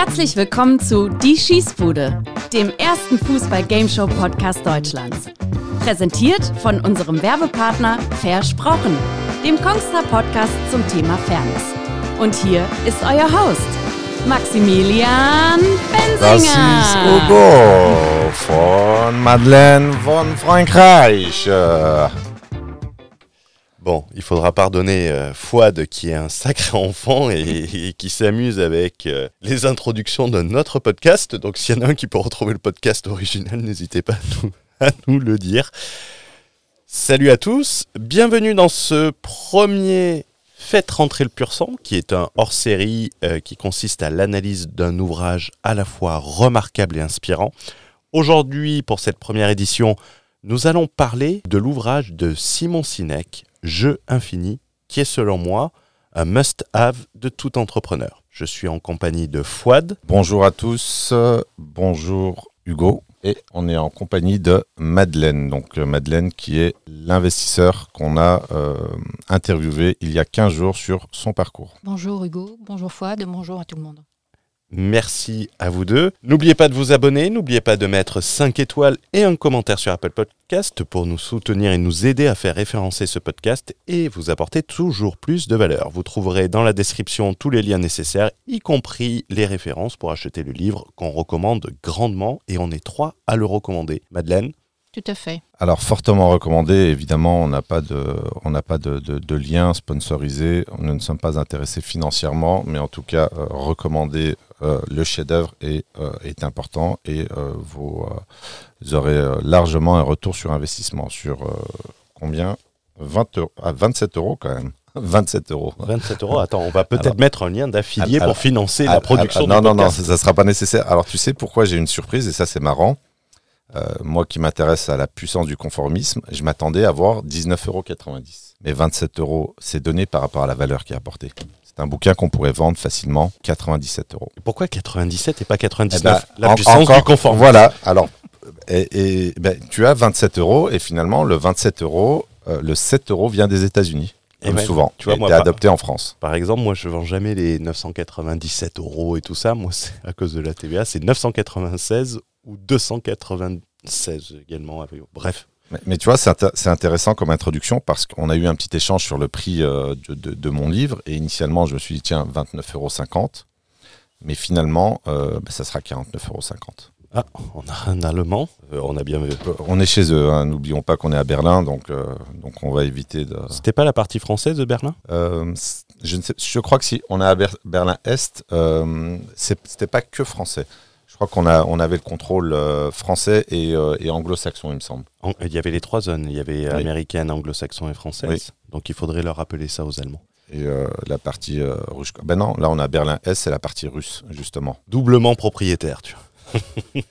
Herzlich willkommen zu Die Schießbude, dem ersten Fußball-Gameshow-Podcast Deutschlands. Präsentiert von unserem Werbepartner Versprochen, dem Kongstar Podcast zum Thema Fairness. Und hier ist euer Host, Maximilian Das Bensinger. ist Hugo von Madeleine von Frankreich. Bon, il faudra pardonner euh, Fouad qui est un sacré enfant et, qui s'amuse avec euh, les introductions de notre podcast. Donc s'il y en a un qui peut retrouver le podcast original, n'hésitez pas à nous, à nous le dire. Salut à tous, bienvenue dans ce premier Faites rentrer le pur sang, qui est un hors-série euh, qui consiste à l'analyse d'un ouvrage à la fois remarquable et inspirant. Aujourd'hui, pour cette première édition, nous allons parler de l'ouvrage de Simon Sinek, Jeu infini, qui est selon moi un must-have de tout entrepreneur. Je suis en compagnie de Fouad. bonjour à tous, bonjour Hugo. Et on est en compagnie de Madeleine. Donc euh, Madeleine qui est l'investisseur qu'on a euh, interviewé il y a 15 jours sur son parcours. Bonjour Hugo, bonjour Fouad, bonjour à tout le monde. Merci à vous deux. N'oubliez pas de vous abonner, n'oubliez pas de mettre 5 étoiles et un commentaire sur Apple Podcast pour nous soutenir et nous aider à faire référencer ce podcast et vous apporter toujours plus de valeur. Vous trouverez dans la description tous les liens nécessaires, y compris les références pour acheter le livre qu'on recommande grandement et on est trois à le recommander. Madeleine Tout à fait. Alors fortement recommandé, évidemment, on n'a pas de, on n'a pas de, de- de lien sponsorisé, nous ne sommes pas intéressés financièrement, mais en tout cas euh, recommander euh, le chef-d'œuvre est, euh, est important et euh, vous, euh, vous aurez euh, largement un retour sur investissement sur euh, combien? 20 euros, ah, 27 euros quand même. 27 euros. 27 euros. Attends, on va peut-être mettre un lien d'affilié pour financer la production non, du non, non, ça ne sera pas nécessaire. Alors, tu sais pourquoi j'ai une surprise, et ça, c'est marrant. Euh, moi qui m'intéresse à la puissance du conformisme, je m'attendais à voir 19,90 euros. Mais 27 euros, c'est donné par rapport à la valeur qui est apportée. C'est un bouquin qu'on pourrait vendre facilement 97 euros. Pourquoi 97 et pas Eh 99 ben, La puissance encore- du confort. Voilà. Alors, et, et, ben, tu as 27 euros, et finalement, le 27 euros, euh, le 7 euros vient des États-Unis. Et Comme ouais, souvent. tu vois, moi, adopté en France. Par exemple, moi, je vends jamais les 997 euros et tout ça. Moi, c'est à cause de la TVA, c'est 996 ou 296 également. Bref, Mais, mais tu vois, c'est inté- c'est intéressant comme introduction parce qu'on a eu un petit échange sur le prix euh, de, de- de mon livre. Et initialement, je me suis dit, tiens, 29,50 euros. Mais finalement, euh, bah, ça sera 49,50 euros. ah, on a un Allemand. Euh, on a bien. On est chez eux, hein, n'oublions pas qu'on est à Berlin, donc, euh, donc on va éviter de. C'était pas la partie française de Berlin? Euh, je, ne sais, je crois que si on est à Ber- Berlin-Est, euh, c'est- c'était pas que français. Je crois qu'on a, on avait le contrôle euh, français et, euh, et anglo-saxon, il me semble. En- Il y avait les trois zones. Il y avait Oui. américaine, anglo-saxon et française. Oui. Donc il faudrait leur rappeler ça aux Allemands. Et euh, la partie rouge. Ben non, là on a Berlin-Est, c'est la partie russe, justement. Doublement propriétaire, tu vois.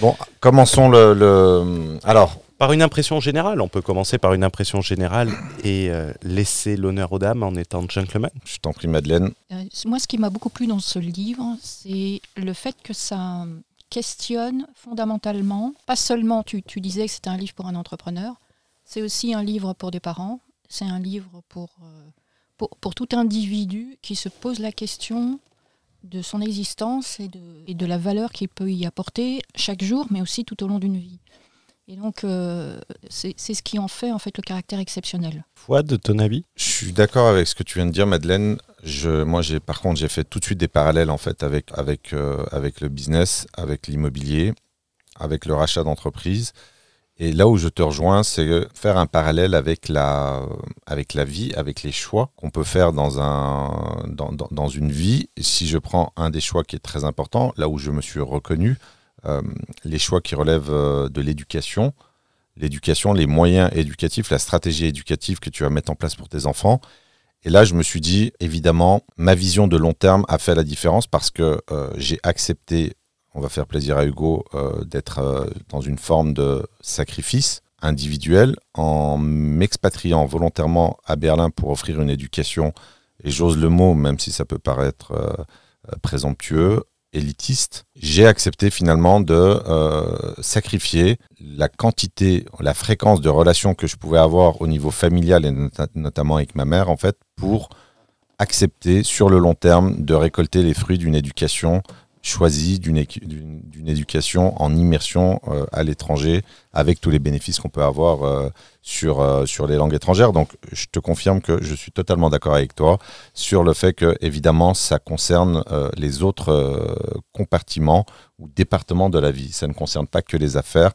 Bon, commençons le. le- Alors, Par une impression générale, on peut commencer par une impression générale et euh, laisser l'honneur aux dames en étant gentleman. je t'en prie, Madeleine. Euh, moi, ce qui m'a beaucoup plu dans ce livre, c'est le fait que ça questionne fondamentalement, pas seulement, tu, tu disais que c'était un livre pour un entrepreneur, c'est aussi un livre pour des parents, c'est un livre pour, euh, pour, pour tout individu qui se pose la question de son existence et de, et de la valeur qu'il peut y apporter chaque jour, mais aussi tout au long d'une vie. Et donc, euh, c'est c'est ce qui en fait en fait le caractère exceptionnel. Fouad, ton avis? Je suis d'accord avec ce que tu viens de dire, Madeleine. Je, moi, j'ai, par contre, j'ai fait tout de suite des parallèles en fait avec, avec, euh, avec le business, avec l'immobilier, avec le rachat d'entreprise. Et là où je te rejoins, c'est faire un parallèle avec la, avec la vie, avec les choix qu'on peut faire dans, un, dans, dans, dans une vie. Et si je prends un des choix qui est très important, là où je me suis reconnu, euh, les choix qui relèvent euh, de l'éducation, l'éducation, les moyens éducatifs, la stratégie éducative que tu vas mettre en place pour tes enfants. Et là, je me suis dit, évidemment, ma vision de long terme a fait la différence parce que euh, j'ai accepté, on va faire plaisir à Hugo, euh, d'être euh, dans une forme de sacrifice individuel en m'expatriant volontairement à Berlin pour offrir une éducation, et j'ose le mot, même si ça peut paraître euh, euh, présomptueux, élitiste, j'ai accepté finalement de euh, sacrifier la quantité, la fréquence de relations que je pouvais avoir au niveau familial et nota- notamment avec ma mère en fait pour accepter sur le long terme de récolter les fruits d'une éducation choisi d'une éducation en immersion à l'étranger, avec tous les bénéfices qu'on peut avoir sur, sur les langues étrangères. Donc, je te confirme que je suis totalement d'accord avec toi sur le fait que, évidemment, ça concerne les autres compartiments ou départements de la vie. Ça ne concerne pas que les affaires.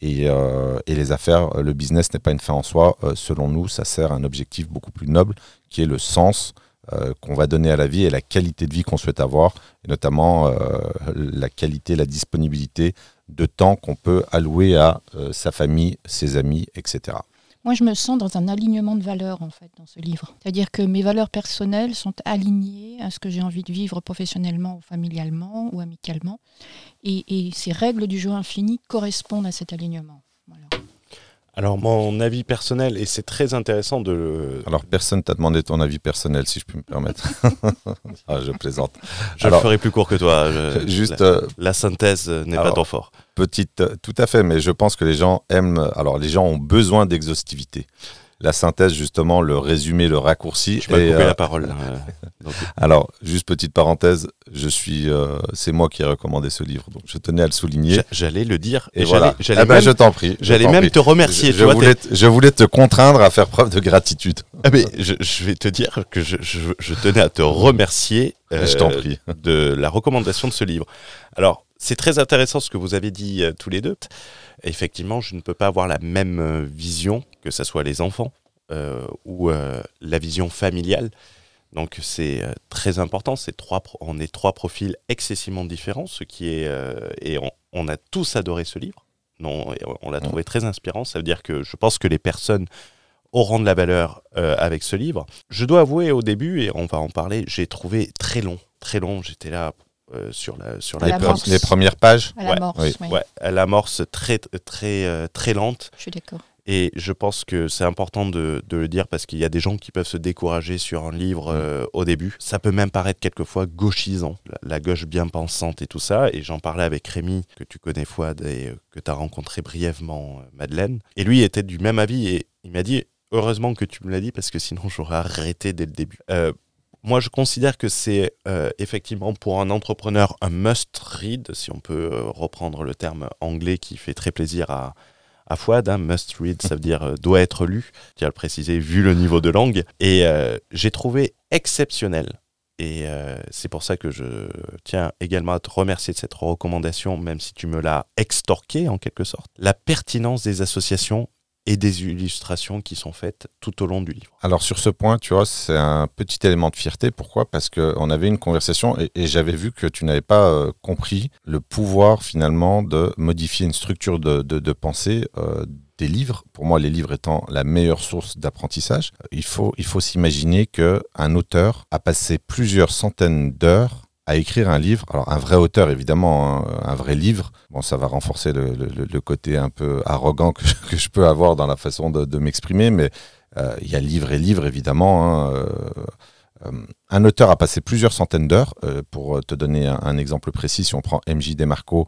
Et, et, les affaires, le business n'est pas une fin en soi. selon nous, ça sert à un objectif beaucoup plus noble, qui est le sens euh, qu'on va donner à la vie et la qualité de vie qu'on souhaite avoir, et notamment euh, la qualité, la disponibilité de temps qu'on peut allouer à euh, sa famille, ses amis, etc. Moi, je me sens dans un alignement de valeurs, en fait, dans ce livre. C'est-à-dire que mes valeurs personnelles sont alignées à ce que j'ai envie de vivre professionnellement ou familialement ou amicalement. Et, et ces règles du jeu infini correspondent à cet alignement. Alors mon avis personnel, et c'est très intéressant de le... Alors personne t'a demandé ton avis personnel, si je puis me permettre. ah, je plaisante. Je le ferai plus court que toi. juste, la, euh, la synthèse n'est pas trop fort. Petite, tout à fait, mais je pense que les gens aiment... Alors les gens ont besoin d'exhaustivité la synthèse, justement, le résumé, le raccourci. Je vais couper la parole. Alors, juste petite parenthèse, je suis, euh, c'est moi qui ai recommandé ce livre, donc je tenais à le souligner. J'allais le dire. Et, voilà. Eh ben, je t'en prie. J'allais même te remercier. Je, voulais te, je, voulais te, contraindre à faire preuve de gratitude. Ah, mais je, vais te dire que je, tenais à te remercier je t'en prie. Euh, de la recommandation de ce livre. Alors, c'est très intéressant ce que vous avez dit euh, tous les deux. Effectivement, je ne peux pas avoir la même euh, vision, que ce soit les enfants euh, ou la vision familiale. Donc c'est très important. Trois, on est trois profils excessivement différents, ce qui est et on, a tous adoré ce livre. Non, on l'a trouvé très inspirant. Ça veut dire que je pense que les personnes auront de la valeur avec ce livre. Je dois avouer au début, et on va en parler, j'ai trouvé très long, très long. J'étais là euh, sur la sur la les, premières pages. À l'amorce, oui. oui. Ouais, à l'amorce très très euh, très lente. Je suis d'accord. Et je pense que c'est important de, de, le dire parce qu'il y a des gens qui peuvent se décourager sur un livre mm. euh, au début. Ça peut même paraître quelquefois gauchisant, la, gauche bien pensante et tout ça. Et j'en parlais avec Rémi, que tu connais Fouad et que tu as rencontré brièvement, Madeleine. Et lui était du même avis et il m'a dit Heureusement que tu me l'as dit parce que sinon j'aurais arrêté dès le début. Moi, je considère que c'est euh, effectivement pour un entrepreneur un must-read, si on peut euh, reprendre le terme anglais qui fait très plaisir à, à Fouad. Hein, must-read, ça veut dire euh, doit être lu, tiens à le préciser, vu le niveau de langue. Et j'ai trouvé exceptionnel. Et c'est pour ça que je tiens également à te remercier de cette recommandation, même si tu me l'as extorqué en quelque sorte. La pertinence des associations et des illustrations qui sont faites tout au long du livre. Alors sur ce point, tu vois, c'est un petit élément de fierté. Pourquoi? Parce qu'on avait une conversation et, j'avais vu que tu n'avais pas euh, compris le pouvoir finalement de modifier une structure de, de, pensée euh, des livres. Pour moi, les livres étant la meilleure source d'apprentissage, il faut, il faut s'imaginer qu'un auteur a passé plusieurs centaines d'heures à écrire un livre. Alors un vrai auteur, évidemment, hein, un, vrai livre. Bon, ça va renforcer le, côté un peu arrogant que je, peux avoir dans la façon de, m'exprimer, mais euh, il y a livre et livre, évidemment. Hein, euh, euh, un auteur a passé plusieurs centaines d'heures. pour te donner un, exemple précis, si on prend MJ Demarco,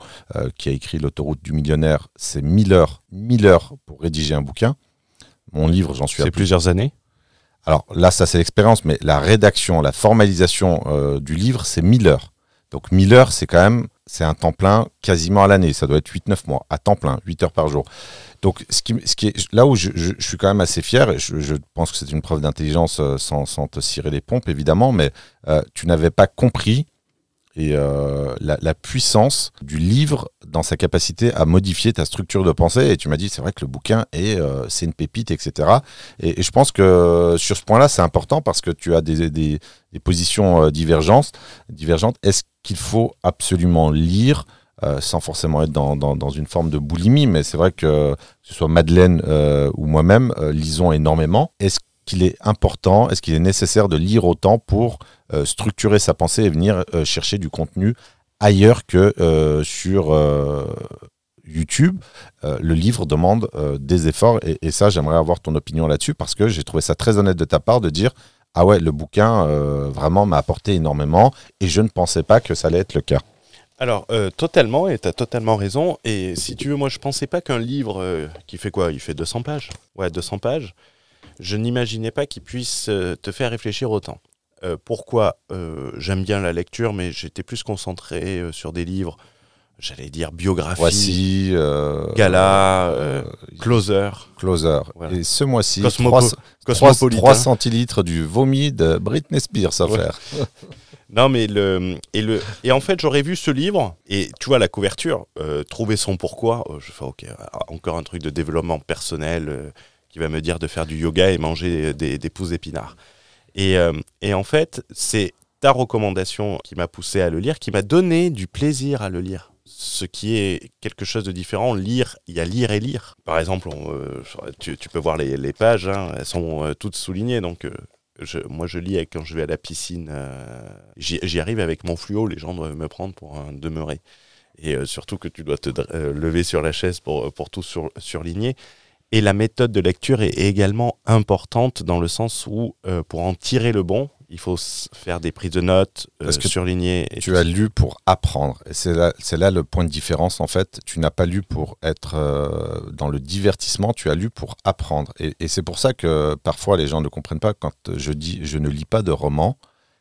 qui a écrit L'autoroute du millionnaire, c'est 1000 heures, 1000 heures pour rédiger un bouquin. Mon livre, j'en suis à plusieurs années alors là, ça c'est l'expérience, mais la rédaction, la formalisation euh, du livre, c'est 1000 heures. Donc 1000 heures, c'est quand même, c'est un temps plein quasiment à l'année. Ça doit être 8-9 mois, à temps plein, 8 heures par jour. Donc ce qui, ce qui est, là où je, suis quand même assez fier, et je, pense que c'est une preuve d'intelligence euh, sans, sans, te cirer les pompes évidemment, mais euh, tu n'avais pas compris et euh, la, puissance du livre dans sa capacité à modifier ta structure de pensée. Et tu m'as dit, c'est vrai que le bouquin est, euh, c'est une pépite, etc. Et, je pense que sur ce point-là, c'est important parce que tu as des, positions euh, divergentes. divergentes. Est-ce qu'il faut absolument lire sans forcément être dans, dans, une forme de boulimie, mais c'est vrai que, que ce soit Madeleine ou moi-même, lisons énormément. Qu'il est important, est-ce qu'il est nécessaire de lire autant pour euh, structurer sa pensée et venir euh, chercher du contenu ailleurs que euh, sur YouTube? le livre demande des efforts et, ça, j'aimerais avoir ton opinion là-dessus parce que j'ai trouvé ça très honnête de ta part de dire ah ouais, le bouquin vraiment m'a apporté énormément et je ne pensais pas que ça allait être le cas. Alors, totalement, et tu as totalement raison. Et si tu veux, moi, je pensais pas qu'un livre qui fait quoi? Il fait 200 pages. Ouais, 200 pages. Je n'imaginais pas qu'il puisse te faire réfléchir autant. Euh, pourquoi? Euh, J'aime bien la lecture, mais j'étais plus concentré euh, sur des livres, j'allais dire biographie, Voici. euh, gala, euh, closer, Closer. Voilà. Et ce mois-ci, Cosmopo- 3, cosmopolitain. centilitres du vomi de Britney Spears à Ouais. faire. Non, mais le et le et en fait, j'aurais vu ce livre et tu vois la couverture, euh, trouver son pourquoi. euh, je fais ok, encore un truc de développement personnel euh, qui va me dire de faire du yoga et manger des, des pousses épinards. Et, euh, et en fait, c'est ta recommandation qui m'a poussé à le lire, qui m'a donné du plaisir à le lire. Ce qui est quelque chose de différent. Lire, il y a lire et lire. Par exemple, euh, tu, peux voir les, pages, hein, elles sont euh, toutes soulignées. Donc, moi, je lis quand je vais à la piscine. J'y arrive avec mon fluo. Les gens doivent me prendre pour un demeuré. Et surtout que tu dois te lever sur la chaise pour, pour tout sur, surligner. Et la méthode de lecture est également importante dans le sens où, euh, pour en tirer le bon, il faut faire des prises de notes, euh, Parce que surligner. et Tu as lu pour apprendre. Et c'est là, c'est là le point de différence, en fait. Tu n'as pas lu pour être euh, dans le divertissement, tu as lu pour apprendre. Et, et c'est pour ça que parfois les gens ne comprennent pas quand je dis je ne lis pas de roman.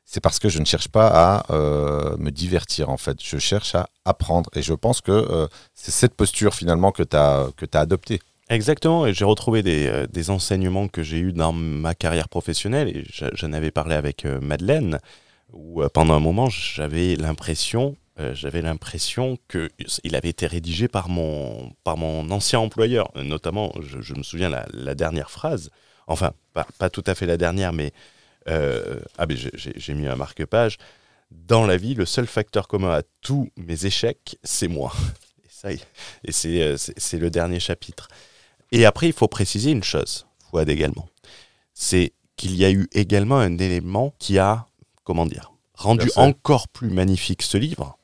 C'est parce que je ne cherche pas à euh, me divertir, en fait. Je cherche à apprendre. Et je pense que c'est cette posture, finalement, que tu as, que as adoptée. Exactement, et j'ai retrouvé des, euh, des enseignements que j'ai eus dans ma carrière professionnelle, et j'en avais parlé avec euh, Madeleine, où euh, pendant un moment j'avais l'impression, j'avais l'impression que il avait été rédigé par mon, par mon ancien employeur, notamment, je, me souviens la, dernière phrase, enfin pas, tout à fait la dernière, mais ah ben j'ai- mis un marque-page. Dans la vie, le seul facteur commun à tous mes échecs, c'est moi. Et et c'est le dernier chapitre. Et après, il faut préciser une chose, Fouad également. C'est qu'il y a eu également un élément qui a, comment dire, rendu encore plus magnifique ce livre.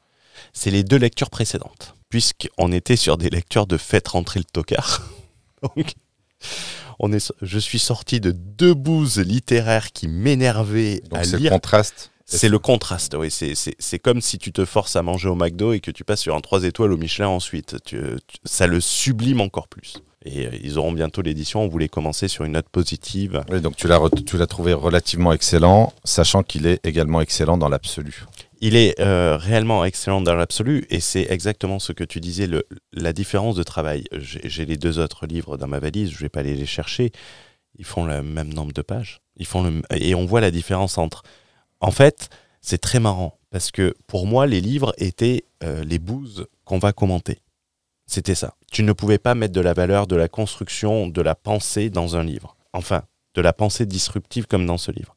C'est les deux lectures précédentes. Puisqu'on était sur des lectures de Faites rentrer le tocard. Donc, on est, je suis sorti de deux bouses littéraires qui m'énervaient à c'est le lire. contraste. C'est le contraste, oui. C'est- comme si tu te forces à manger au McDo et que tu passes sur un 3 étoiles au Michelin ensuite. Tu- tu- ça le sublime encore plus. Et euh, ils auront bientôt l'édition. On voulait commencer sur une note positive. Oui, donc tu l'as tu l'as trouvé relativement excellent, sachant qu'il est également excellent dans l'absolu. Il est euh, réellement excellent dans l'absolu et c'est exactement ce que tu disais, le, la différence de travail. J'ai les deux autres livres dans ma valise, je vais pas aller les chercher. Ils font le même nombre de pages. Ils font le, et on voit la différence entre. En fait, c'est très marrant parce que pour moi, les livres étaient euh, les bouses qu'on va commenter. C'était ça. Tu ne pouvais pas mettre de la valeur, de la construction, de la pensée dans un livre. Enfin, de la pensée disruptive comme dans ce livre.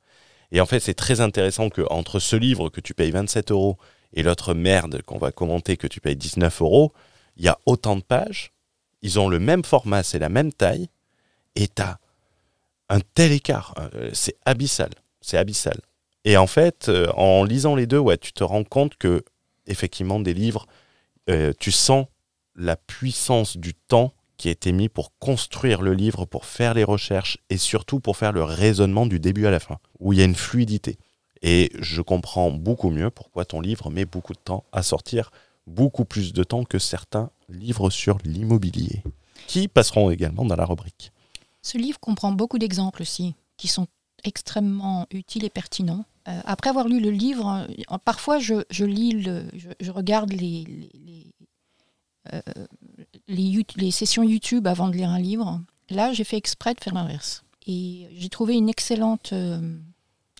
Et en fait, c'est très intéressant que entre ce livre que tu payes 27 euros et l'autre merde qu'on va commenter que tu payes 19 euros, il y a autant de pages, ils ont le même format, c'est la même taille, et tu as un tel écart. Euh, C'est abyssal. C'est abyssal. Et en fait, euh, en lisant les deux, ouais, tu te rends compte que, effectivement, des livres, euh, tu sens la puissance du temps qui a été mis pour construire le livre, pour faire les recherches et surtout pour faire le raisonnement du début à la fin, où il y a une fluidité. Et je comprends beaucoup mieux pourquoi ton livre met beaucoup de temps à sortir, beaucoup plus de temps que certains livres sur l'immobilier, qui passeront également dans la rubrique. Ce livre comprend beaucoup d'exemples aussi, qui sont extrêmement utiles et pertinents. Euh, après avoir lu le livre, euh, parfois je, je lis, le, je, regarde les, les, euh, les sessions YouTube avant de lire un livre. Là, j'ai fait exprès de faire l'inverse. Et j'ai trouvé une excellente euh,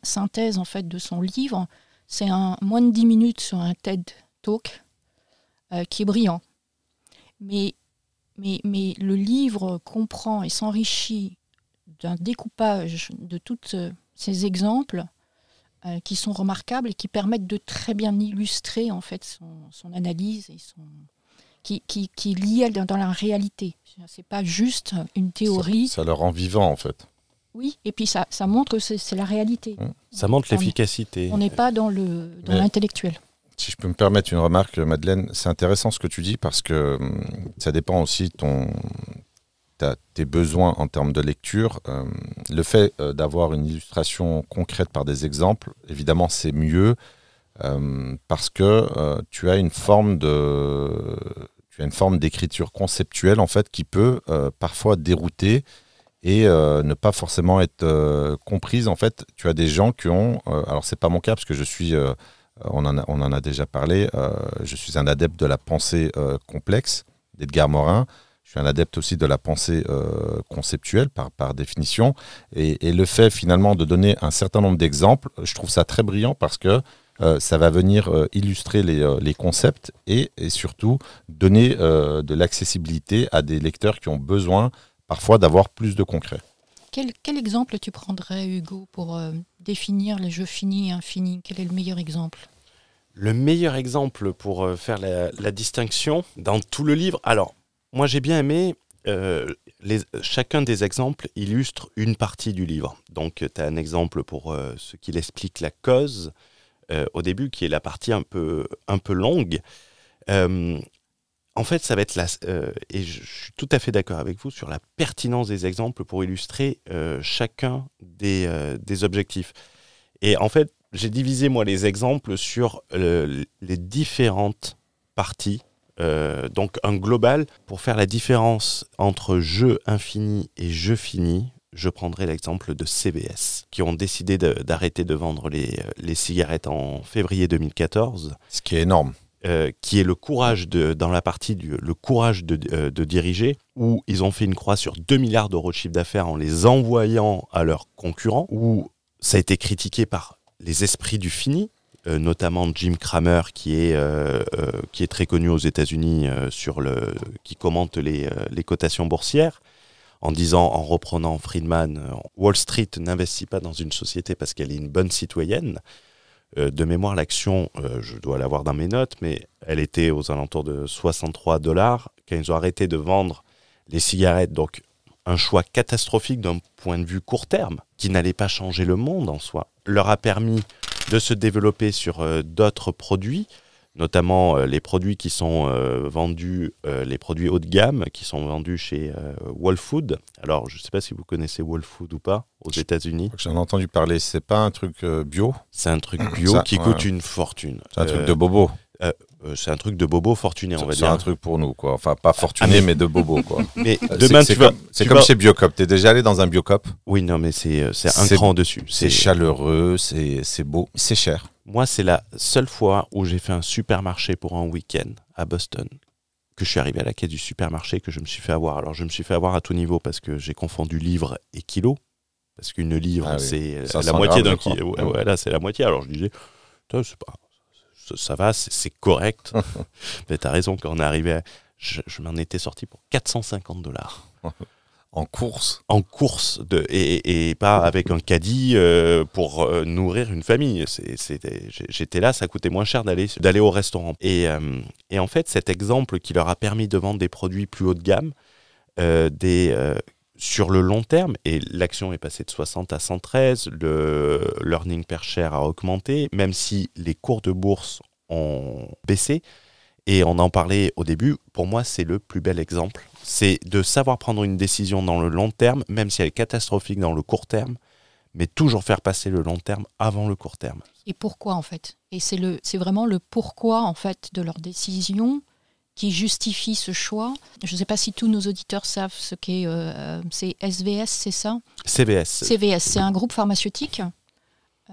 synthèse en fait de son livre. C'est un moins de 10 minutes sur un TED Talk euh, qui est brillant. Mais mais, mais le livre comprend et s'enrichit d'un découpage de tous ces exemples qui sont remarquables et qui permettent de très bien illustrer en fait son, son analyse et son qui, qui, qui est lié dans, dans la réalité. C'est pas juste une théorie. Ça, ça le rend vivant en fait. Oui, et puis ça, ça montre que c'est la réalité. Ça montre On- l'efficacité. On n'est pas dans le dans Mais- l'intellectuel. Si je peux me permettre une remarque, Madeleine, c'est intéressant ce que tu dis parce que hum, ça dépend aussi de ton, tes besoins en termes de lecture. Euh, le fait euh, d'avoir une illustration concrète par des exemples, évidemment, c'est mieux euh, parce que euh, tu as une forme de, tu as une forme d'écriture conceptuelle en fait qui peut euh, parfois dérouter et euh, ne pas forcément être euh, comprise. En fait, tu as des gens qui ont, alors c'est pas mon cas parce que je suis, on, en a, déjà parlé, je suis un adepte de la pensée complexe d'Edgar Morin. Je suis un adepte aussi de la pensée conceptuelle par, définition. Et le fait finalement de donner un certain nombre d'exemples, je trouve ça très brillant parce que euh, ça va venir euh, illustrer les, euh, les concepts et, et surtout donner euh, de l'accessibilité à des lecteurs qui ont besoin parfois d'avoir plus de concret. Quel, quel exemple tu prendrais, Hugo, pour euh, définir les jeux finis et infinis? Quel est le meilleur exemple? Le meilleur exemple pour euh, faire la, la distinction dans tout le livre, alors moi j'ai bien aimé, euh, les, chacun des exemples illustre une partie du livre. Donc tu as un exemple pour euh, ce qu'il explique la cause euh, au début, qui est la partie un peu, un peu longue. Euh, en fait, ça va être la, euh, et je, suis tout à fait d'accord avec vous sur la pertinence des exemples pour illustrer chacun des, des objectifs. Et en fait, j'ai divisé moi les exemples sur les différentes parties. Donc un global pour faire la différence entre jeu infini et jeu fini. Je prendrai l'exemple de CVS, qui ont décidé d'arrêter de, vendre les, les cigarettes en février 2014 Ce qui est énorme. euh, qui est le courage de, dans la partie du le courage de, euh, de diriger, où ils ont fait une croix sur 2 milliards d'euros de chiffre d'affaires en les envoyant à leurs concurrents, où ça a été critiqué par les esprits du fini, euh, notamment Jim Cramer, qui est, euh, euh, qui est très connu aux États-Unis, euh, sur le, qui commente les, euh, les cotations boursières, en disant, en reprenant Friedman, euh, Wall Street n'investit pas dans une société parce qu'elle est une bonne citoyenne. Euh, de mémoire, l'action, euh, je dois l'avoir dans mes notes, mais elle était aux alentours de 63 dollars quand ils ont arrêté de vendre les cigarettes. Donc, un choix catastrophique d'un point de vue court terme, qui n'allait pas changer le monde en soi, leur a permis de se développer sur d'autres produits, notamment euh, les produits qui sont euh, vendus, euh, les produits haut de gamme qui sont vendus chez Whole Food. Alors, je ne sais pas si vous connaissez Whole Food ou pas aux États-Unis. J'en ai entendu parler. C'est pas un truc bio, C'est un truc bio Ça, qui ouais. coûte une fortune. c'est un truc de bobo. euh, c'est un truc de bobo fortuné, on va C'est dire. un truc pour nous, quoi. Enfin, pas fortuné, mais- mais de bobo, quoi. Mais demain, c'est- tu c'est vas. comme, c'est comme vas- chez Biocop. T'es déjà allé dans un Biocop? Oui, non, mais c'est c'est un C'est- cran au-dessus. C'est chaleureux, c'est c'est beau, c'est cher. Moi, c'est la seule fois où j'ai fait un supermarché pour un week-end à Boston. Que je suis arrivé à la quai du supermarché, que je me suis fait avoir. Alors, je me suis fait avoir à tout niveau parce que j'ai confondu livre et kilo. Parce qu'une livre, Ah oui. c'est 500 la moitié d'un kilo. Ouais, ouais, là, c'est la moitié. Alors, je disais, pas. Ça, ça va, c'est c'est correct. Mais t'as raison, quand on est arrivé à- Je, je m'en étais sorti pour 450 dollars. En course, en course de, et, pas avec un caddie euh, pour euh, nourrir une famille. J'étais là, ça coûtait moins cher d'aller au restaurant. Et, euh, et en fait, cet exemple qui leur a permis de vendre des produits plus haut de gamme, sur le long terme, et l'action est passée de 60 à 113, le learning per share a augmenté, même si les cours de bourse ont baissé. Et on en parlait au début, pour moi c'est le plus bel exemple. C'est de savoir prendre une décision dans le long terme, même si elle est catastrophique dans le court terme, mais toujours faire passer le long terme avant le court terme. Et pourquoi en fait? Et c'est le, c'est vraiment le pourquoi en fait de leur décision qui justifie ce choix? Je ne sais pas si tous nos auditeurs savent ce qu'est euh, c'est SVS, c'est ça? CVS. CVS, c'est un groupe pharmaceutique,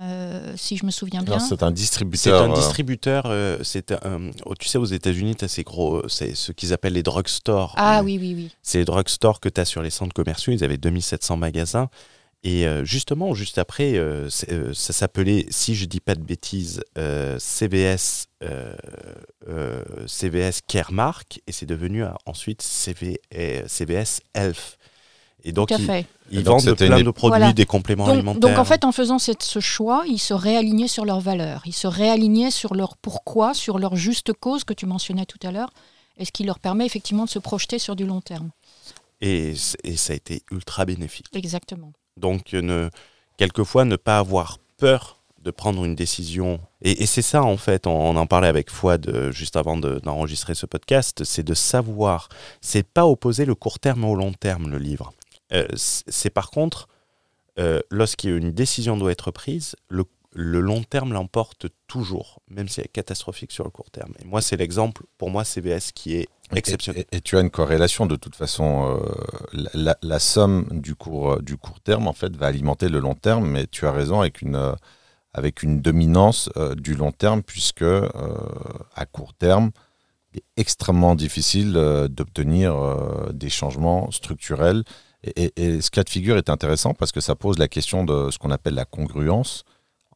euh, si je me souviens bien. C'est un C'est distributeur. un euh, distributeur, euh, c'est un- oh, tu sais, aux États-Unis, tu as ces gros, c'est ce qu'ils appellent les drugstores. Ah oui, oui, oui. C'est les drugstores que tu as sur les centres commerciaux. Ils avaient 2700 magasins. Et justement, juste après, c'est, ça s'appelait, si je dis pas de bêtises, CVS, CVS Caremark, et c'est devenu ensuite CV, CVS Health. Et donc, ils, fait. ils donc, vendent plein une- de produits, Voilà. des compléments Donc, alimentaires. donc, en fait, en faisant cette- ce choix, ils se réalignaient sur leurs valeurs, ils se réalignaient sur leur pourquoi, sur leur juste cause que tu mentionnais tout à l'heure, et ce qui leur permet effectivement de se projeter sur du long terme. et, ça a été ultra bénéfique. Exactement. Donc, ne, quelquefois, ne pas avoir peur de prendre une décision. Et, et c'est ça, en fait, on, on en parlait avec Fouad euh, juste avant de- d'enregistrer ce podcast, c'est de savoir, c'est pas opposer le court terme au long terme, le livre. Euh, c'est par contre, euh, lorsqu'une décision doit être prise, le, le long terme l'emporte toujours, même si elle est catastrophique sur le court terme. Et moi, c'est l'exemple, pour moi, CVS qui est exceptionnel. Et, tu as une corrélation de toute façon. Euh, la, somme du court, du court terme, en fait, va alimenter le long terme, mais tu as raison avec une, avec une dominance du long terme, puisque à court terme, il est extrêmement difficile d'obtenir des changements structurels et, ce cas de figure est intéressant parce que ça pose la question de ce qu'on appelle la congruence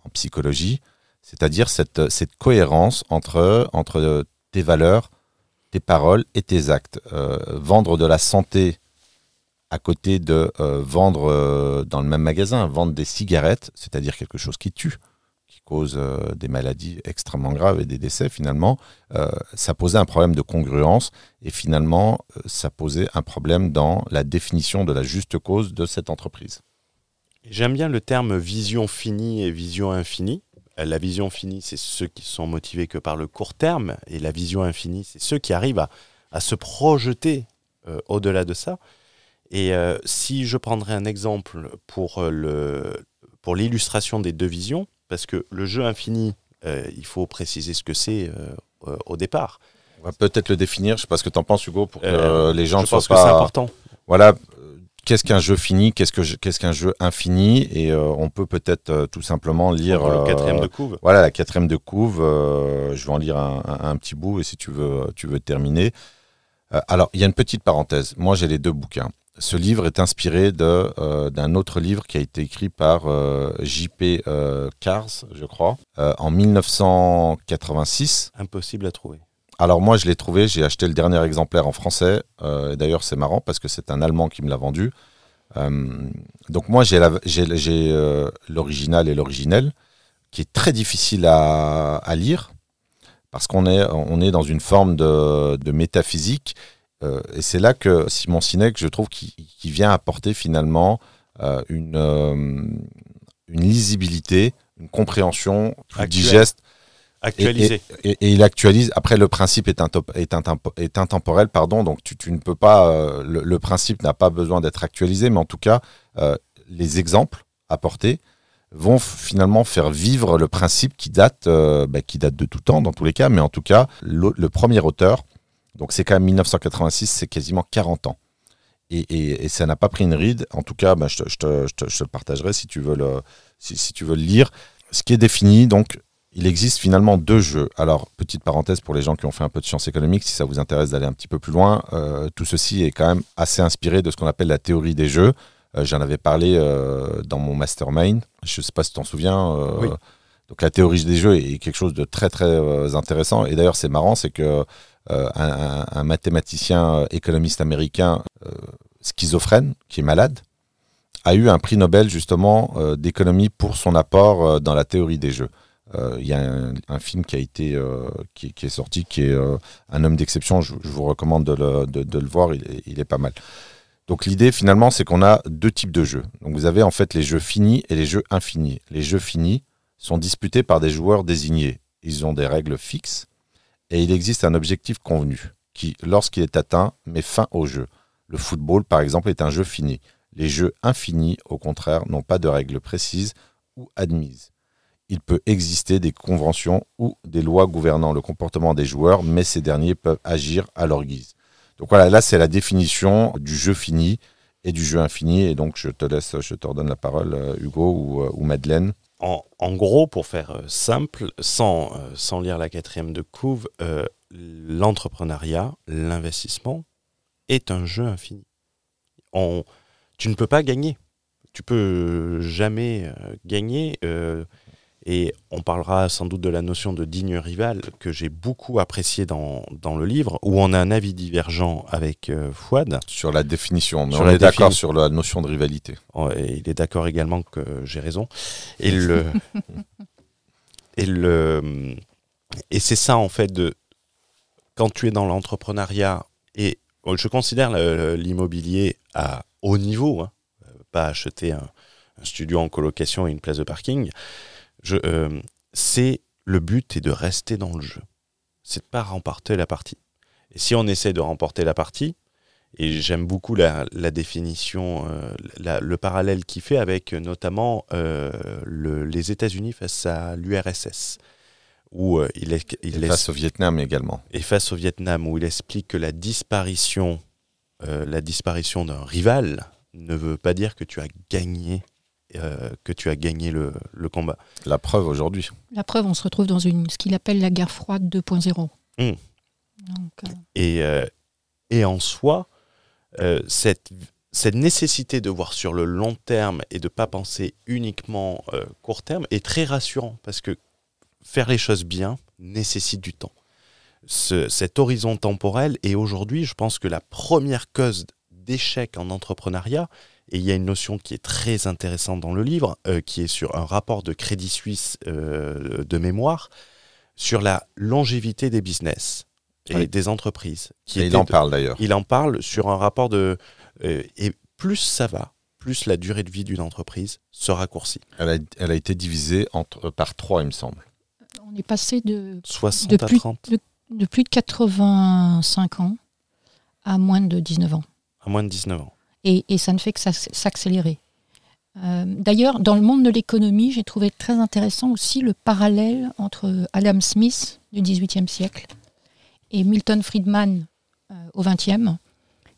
en psychologie, c'est-à-dire cette, cohérence entre, entre tes valeurs, tes paroles et tes actes. Euh, vendre de la santé à côté de euh, vendre euh, dans le même magasin, vendre des cigarettes, c'est-à-dire quelque chose qui tue, cause euh, des maladies extrêmement graves et des décès finalement, euh, ça posait un problème de congruence et finalement euh, ça posait un problème dans la définition de la juste cause de cette entreprise. J'aime bien le terme vision finie et vision infinie. La vision finie, c'est ceux qui sont motivés que par le court terme, et la vision infinie, c'est ceux qui arrivent à, se projeter au-delà de ça. Et si je prendrais un exemple pour l'illustration des deux visions, parce que le jeu infini, euh, il faut préciser ce que c'est euh, euh, au départ. On va peut-être le définir, je sais pas ce que tu en penses Hugo, pour que les gens ne soient pense pas... que c'est important. Voilà, qu'est-ce qu'un jeu fini, qu'est-ce qu'est-ce qu'un jeu infini, et on peut peut-être tout simplement lire la quatrième de couve. Voilà, la quatrième de couve. je vais en lire un, petit bout, et si tu veux, tu veux terminer. alors, il y a une petite parenthèse. Moi, j'ai les deux bouquins ce livre est inspiré euh, d'un autre livre qui a été écrit par euh, J.P. Euh, Cars, je crois, en 1986. Impossible à trouver. Alors moi, je l'ai trouvé, j'ai acheté le dernier exemplaire en français. D'ailleurs, c'est marrant parce que c'est un Allemand qui me l'a vendu. donc moi, j'ai l'original et l'originel, qui est très difficile à, lire parce qu'on est, on est dans une forme de, de métaphysique euh, et c'est là que Simon Sinek, je trouve, qui, vient apporter finalement euh, une, euh, une lisibilité, une compréhension plus digeste. Actualisé. Et, il actualise. Après, le principe est, est, est intemporel, pardon, donc tu, ne peux pas. le, principe n'a pas besoin d'être actualisé, mais en tout cas, les exemples apportés vont finalement faire vivre le principe qui date, bah, qui date de tout temps dans tous les cas, mais en tout cas, le premier auteur donc c'est quand même 1986, c'est quasiment 40 ans. Et, ça n'a pas pris une ride. En tout cas, bah, je, te, le partagerai si tu, veux le, si, tu veux le lire. Ce qui est défini, donc, il existe finalement deux jeux. Alors, petite parenthèse pour les gens qui ont fait un peu de sciences économiques, si ça vous intéresse d'aller un petit peu plus loin, euh, tout ceci est quand même assez inspiré de ce qu'on appelle la théorie des jeux. Euh, j'en avais parlé euh, dans mon mastermind. Je ne sais pas si tu t'en souviens. Donc, la théorie des jeux est quelque chose de très, très intéressant. Et d'ailleurs, c'est marrant, c'est que euh, un, mathématicien euh, économiste américain euh, schizophrène, qui est malade, a eu un prix Nobel justement d'économie pour son apport dans la théorie des jeux. Il y a un, film qui a été qui, est sorti, qui est un homme d'exception. Je, vous recommande de le, voir. Il est, pas mal. Donc l'idée finalement, c'est qu'on a deux types de jeux. Donc vous avez en fait les jeux finis et les jeux infinis. Les jeux finis sont disputés par des joueurs désignés. Ils ont des règles fixes et il existe un objectif convenu qui, lorsqu'il est atteint, met fin au jeu. Le football, par exemple, est un jeu fini. Les jeux infinis, au contraire, n'ont pas de règles précises ou admises. Il peut exister des conventions ou des lois gouvernant le comportement des joueurs, mais ces derniers peuvent agir à leur guise. Donc voilà, là c'est la définition du jeu fini et du jeu infini. Et donc je te laisse, je te redonne la parole, euh, Hugo ou, euh, ou Madeleine en, gros, pour faire euh, simple, sans, euh, sans lire la quatrième de couve, euh, l'entrepreneuriat, l'investissement est un jeu infini. Tu ne peux pas gagner. Tu peux jamais gagner. Et on parlera sans doute de la notion de digne rival que j'ai beaucoup apprécié dans, dans, le livre, où on a un avis divergent avec euh, Fouad. Sur la définition, mais on est d'accord sur la notion de rivalité. Oh, et il est d'accord également que j'ai raison. Et, le, et, le, et c'est ça, en fait, de, quand tu es dans l'entrepreneuriat, et je considère l'immobilier à haut niveau, hein, pas acheter un, un studio en colocation et une place de parking, euh, c'est le but est de rester dans le jeu. C'est de pas remporter la partie. Et si on essaie de remporter la partie, Et j'aime beaucoup la, la définition, euh, la- le parallèle qu'il fait avec notamment euh, le- les États-Unis face à l'URSS, où euh, il, est, il Et face au Vietnam également. et face au Vietnam, où il explique que la disparition, la disparition d'un rival ne veut pas dire que tu as gagné, euh, que tu as gagné le, le combat. La preuve aujourd'hui. La preuve, on se retrouve dans une, ce qu'il appelle la guerre froide 2.0. Mm. Donc, euh, Et, euh, et en soi, euh, cette, cette nécessité de voir sur le long terme et de ne pas penser uniquement euh, court terme est très rassurant parce que faire les choses bien nécessite du temps. Ce- cet horizon temporel est aujourd'hui, je pense que la première cause d'échec en entrepreneuriat, et il y a une notion qui est très intéressante dans le livre, euh, qui est sur un rapport de Crédit Suisse euh, de mémoire, sur la longévité des business et Oui. des entreprises. Qui Et il en de- parle d'ailleurs. il en parle sur un rapport de... euh, et plus ça va, plus la durée de vie d'une entreprise se raccourcit. Elle a, elle a été divisée entre, par trois, il me semble. on est passé de, 60 De à plus- 30, de plus de 85 ans à moins de 19 ans. à moins de 19 ans. Et, et ça ne fait que s'ac- s'accélérer. Euh, D'ailleurs, dans le monde de l'économie, j'ai trouvé très intéressant aussi le parallèle entre Adam Smith du XVIIIe siècle et Milton Friedman euh, au XXe,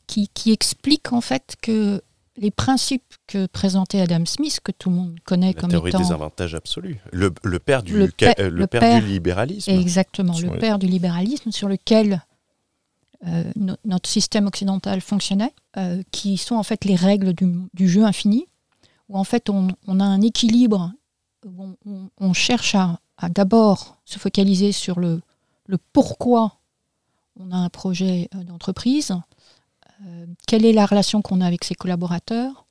qui, qui explique en fait que les principes que présentait Adam Smith, que tout le monde connaît La comme théorie étant des avantages absolus. Le, le père, du, Le euh, le le père père- du libéralisme. Exactement, le père du libéralisme sur lequel euh, no- notre système occidental fonctionnait, euh, qui sont en fait les règles du, jeu infini, où en fait on, a un équilibre, où on, cherche à, d'abord se focaliser sur le, pourquoi on a un projet euh, d'entreprise, quelle est la relation qu'on a avec ses collaborateurs,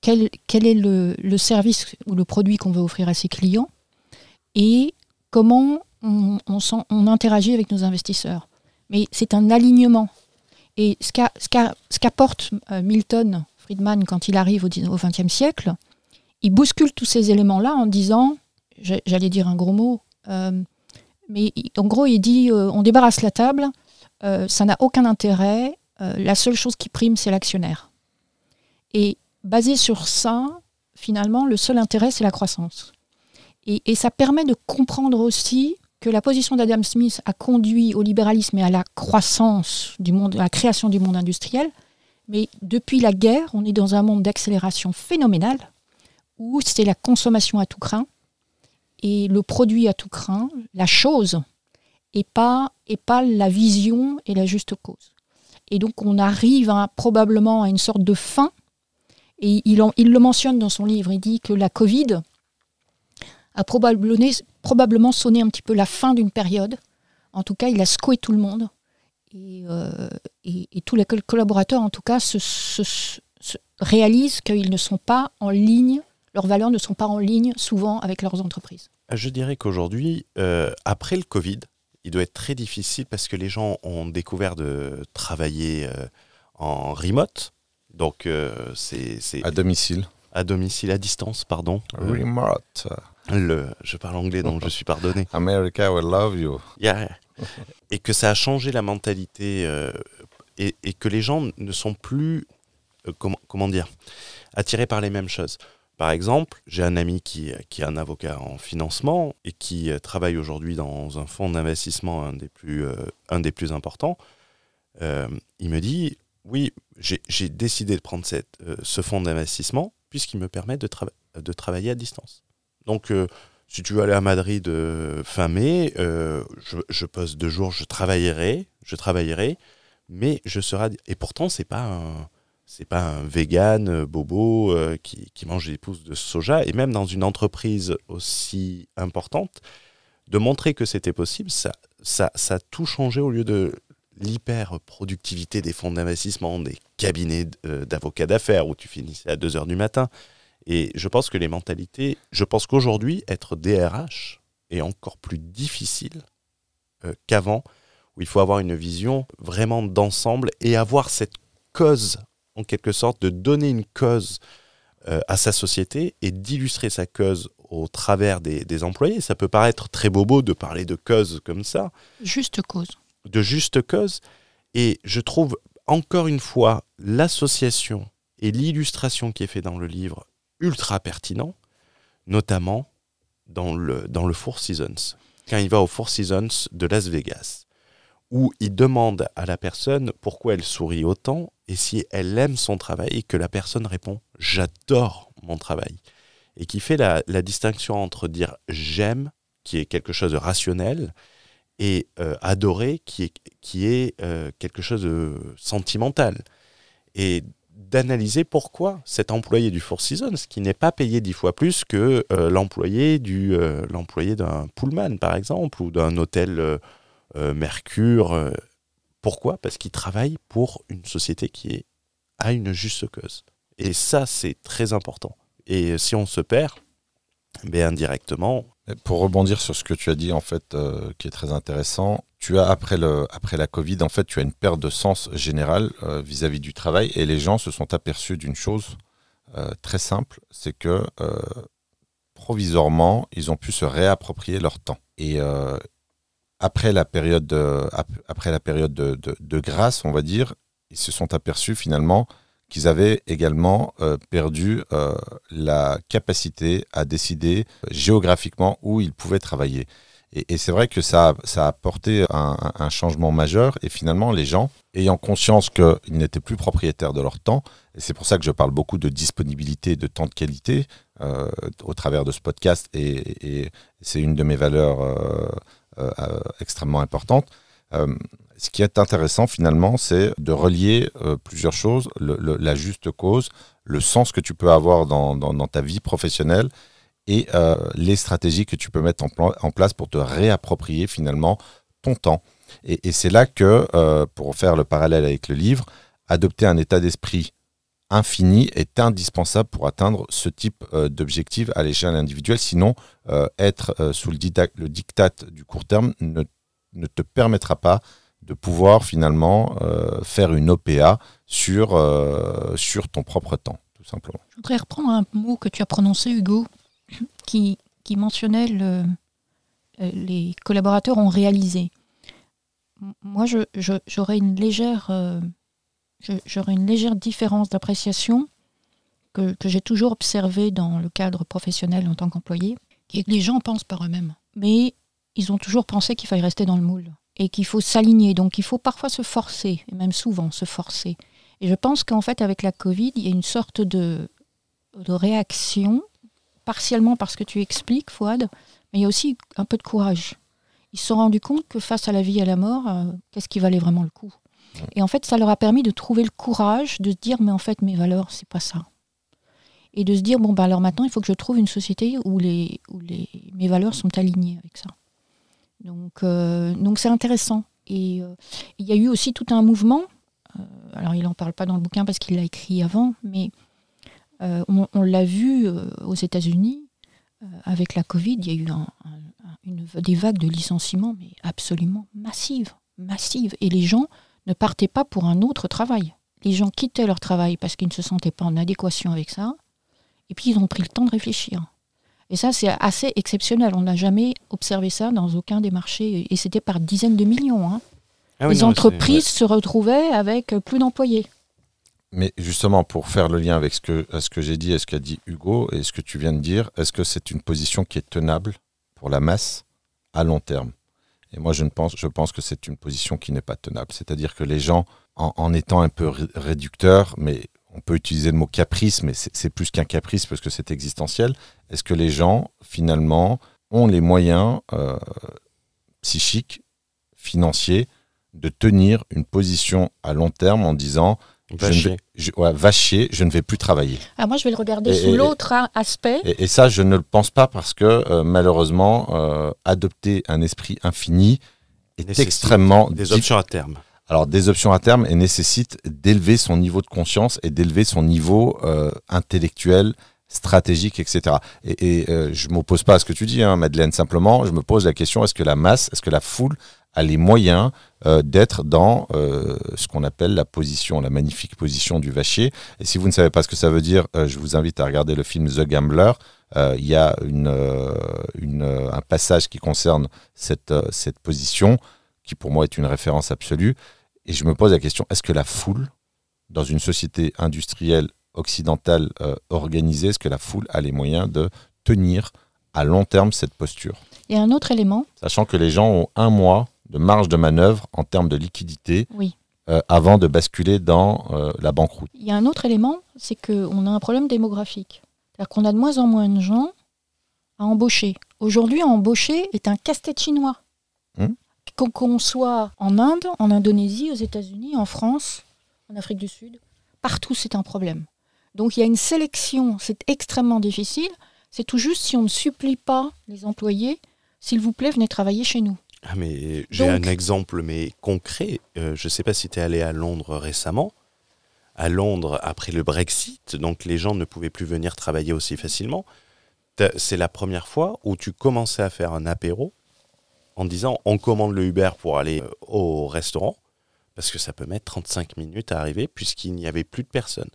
quel, est le, service ou le produit qu'on veut offrir à ses clients, et comment on interagit avec nos investisseurs. Mais c'est un alignement. Et ce qu'a- ce qu'a- ce qu'apporte euh, Milton Friedman quand il arrive au XXe siècle, il bouscule tous ces éléments-là en disant, j'allais dire un gros mot, euh, mais en gros il dit euh, on débarrasse la table, ça n'a aucun intérêt, la seule chose qui prime c'est l'actionnaire. Et basé sur ça, finalement, le seul intérêt c'est la croissance. Et ça permet de comprendre aussi que la position d'Adam Smith a conduit au libéralisme et à la croissance du monde, à la création du monde industriel. Mais depuis la guerre, on est dans un monde d'accélération phénoménale où c'est la consommation à tout craint et le produit à tout craint, la chose, et pas, et pas la vision et la juste cause. Et donc on arrive probablement à une sorte de fin. Et il, il le mentionne dans son livre, il dit que la Covid a probablement, probablement sonné un petit peu la fin d'une période. En tout cas, il a secoué tout le monde. Et, euh, et- et tous les col- collaborateurs, en tout cas, se, se- se- réalisent qu'ils ne sont pas en ligne, leurs valeurs ne sont pas en ligne souvent avec leurs entreprises. Je dirais qu'aujourd'hui, euh, après le Covid, il doit être très difficile parce que les gens ont découvert de travailler euh, en remote. Donc, euh, c'est À domicile. à domicile, à distance, pardon. Remote. Le, je parle anglais, donc je suis pardonné. America will love you. Yeah. Et que ça a changé la mentalité euh, et, et que les gens ne sont plus, euh, comment, comment dire, attirés par les mêmes choses. Par exemple, j'ai un ami qui, qui est un avocat en financement et qui euh, travaille aujourd'hui dans un fonds d'investissement, un, des plus, euh, un des plus importants. Il me dit, oui, j'ai décidé de prendre cette, ce fonds d'investissement puisqu'il me permet de, trava- de travailler à distance. Donc, euh, si tu veux aller à Madrid euh, fin mai, euh, je, je pose deux jours, je travaillerai, je travaillerai, mais je serai. Et pourtant, c'est pas un, c'est pas un vegan bobo qui, mange des pousses de soja. Et même dans une entreprise aussi importante, de montrer que c'était possible, ça, ça, ça a tout changé au lieu de l'hyper-productivité des fonds d'investissement, des cabinets d'avocats d'affaires où tu finissais à 2 heures du matin. Et je pense que les mentalités, je pense qu'aujourd'hui, être DRH est encore plus difficile euh, qu'avant, où il faut avoir une vision vraiment d'ensemble et avoir cette cause, en quelque sorte, de donner une cause euh, à sa société et d'illustrer sa cause au travers des, des employés. Ça peut paraître très bobo de parler de cause comme ça, Juste cause. de juste cause. Et je trouve, encore une fois, l'association et l'illustration qui est faite dans le livre ultra pertinent, notamment dans le, dans le Four Seasons. Quand il va au Four Seasons de Las Vegas, où il demande à la personne pourquoi elle sourit autant et si elle aime son travail, et que la personne répond J'adore mon travail. Et qui fait la, distinction entre dire j'aime, qui est quelque chose de rationnel, et euh, adorer, qui est, qui est euh, quelque chose de sentimental. Et d'analyser pourquoi cet employé du Four Seasons, qui n'est pas payé dix fois plus que euh, l'employé du l'employé d'un Pullman par exemple ou d'un hôtel Mercure. pourquoi? Parce qu'il travaille pour une société qui est à une juste cause. Et ça, c'est très important. Et si on se perd, ben indirectement. Pour rebondir sur ce que tu as dit, en fait, euh, qui est très intéressant, tu as, après, la Covid, en fait, tu as une perte de sens général euh, vis-à-vis du travail et les gens se sont aperçus d'une chose euh, très simple, c'est que provisoirement, ils ont pu se réapproprier leur temps. Et après la période, de, grâce, on va dire, ils se sont aperçus finalement qu'ils avaient également euh, perdu euh, la capacité à décider géographiquement où ils pouvaient travailler. Et, c'est vrai que ça, a apporté un, changement majeur. Et finalement les gens, ayant conscience qu'ils n'étaient plus propriétaires de leur temps, et c'est pour ça que je parle beaucoup de disponibilité, de temps de qualité euh, au travers de ce podcast, et, c'est une de mes valeurs extrêmement importantes, ce qui est intéressant finalement, c'est de relier euh, plusieurs choses, la juste cause, le sens que tu peux avoir dans, ta vie professionnelle et euh, les stratégies que tu peux mettre en, place pour te réapproprier finalement ton temps. Et, c'est là que, euh, pour faire le parallèle avec le livre, adopter un état d'esprit infini est indispensable pour atteindre ce type d'objectif à l'échelle individuelle. Sinon, être sous le, le diktat du court terme ne, ne te permettra pas de pouvoir finalement euh, faire une OPA sur, euh, sur ton propre temps, tout simplement. Je voudrais reprendre un mot que tu as prononcé, Hugo, qui, mentionnait euh, les collaborateurs ont réalisé. Moi, j'aurais une légère, j'aurais une légère différence d'appréciation que, j'ai toujours observée dans le cadre professionnel en tant qu'employé, qui est que les gens pensent par eux-mêmes. Mais ils ont toujours pensé qu'il fallait rester dans le moule et qu'il faut s'aligner. Donc il faut parfois se forcer, et même souvent se forcer. Et je pense qu'en fait, avec la Covid, il y a une sorte de réaction, partiellement parce que tu expliques, Fouad, mais il y a aussi un peu de courage. Ils se sont rendus compte que face à la vie et à la mort, euh, qu'est-ce qui valait vraiment le coup? Et en fait, ça leur a permis de trouver le courage de se dire, mais en fait, mes valeurs, c'est pas ça. Et de se dire, bon, bah alors maintenant, il faut que je trouve une société où, les, où les, mes valeurs sont alignées avec ça. Donc, euh, donc c'est intéressant. Et euh, il y a eu aussi tout un mouvement. Alors, il n'en parle pas dans le bouquin parce qu'il l'a écrit avant, mais on, l'a vu aux États-Unis avec la Covid. Il y a eu une, des vagues de licenciements, mais absolument massives, massives. Et les gens ne partaient pas pour un autre travail. Les gens quittaient leur travail parce qu'ils ne se sentaient pas en adéquation avec ça. Et puis, ils ont pris le temps de réfléchir. Et ça, c'est assez exceptionnel. On n'a jamais observé ça dans aucun des marchés. Et c'était par dizaines de millions. Hein. Ah les entreprises se retrouvaient avec plus d'employés. Mais justement, pour faire le lien avec ce que, ce que j'ai dit et ce qu'a dit Hugo et ce que tu viens de dire, est-ce que c'est une position qui est tenable pour la masse à long terme? Et moi, je, ne pense, je pense que c'est une position qui n'est pas tenable. C'est-à-dire que les gens, en, en étant un peu réducteurs, mais on peut utiliser le mot caprice, mais c'est plus qu'un caprice parce que c'est existentiel. Est-ce que les gens, finalement, ont les moyens euh, psychiques, financiers, de tenir une position à long terme en disant va chier. Je, je ne vais plus travailler. Ah, moi, je vais le regarder sous l'autre aspect. Et, ça, je ne le pense pas parce que euh, malheureusement, euh, adopter un esprit infini est extrêmement des options à terme alors des options à terme et nécessite d'élever son niveau de conscience et d'élever son niveau euh, intellectuel, stratégique, etc. Et, et euh, je m'oppose pas à ce que tu dis, hein, Madeleine. Simplement, je me pose la question est-ce que la masse, est-ce que la foule a les moyens euh, d'être dans ce qu'on appelle la position, la magnifique position du vachier. Et si vous ne savez pas ce que ça veut dire, je vous invite à regarder le film The Gambler. Il y a une, une, un passage qui concerne cette, cette position, qui pour moi est une référence absolue. Et je me pose la question, est-ce que la foule, dans une société industrielle occidentale euh, organisée, est-ce que la foule a les moyens de tenir à long terme cette posture? Il y a un autre élément. Sachant que les gens ont un mois de marge de manœuvre en termes de liquidité Oui. euh, avant de basculer dans euh, la banqueroute. Il y a un autre élément, c'est qu'on a un problème démographique. C'est-à-dire qu'on a de moins en moins de gens à embaucher. Aujourd'hui, embaucher est un casse-tête chinois. Qu'on qu'on soit en Inde, en Indonésie, aux États-Unis, en France, en Afrique du Sud, partout c'est un problème. Donc il y a une sélection, c'est extrêmement difficile. C'est tout juste si on ne supplie pas les employés, s'il vous plaît, venez travailler chez nous. Ah, mais j'ai Donc- un exemple mais concret. Euh, je ne sais pas si tu es allé à Londres récemment. À Londres, après le Brexit, donc les gens ne pouvaient plus venir travailler aussi facilement. C'est la première fois où tu commençais à faire un apéro en disant on commande le Uber pour aller euh, au restaurant parce que ça peut mettre 35 minutes à arriver puisqu'il n'y avait plus de personnes.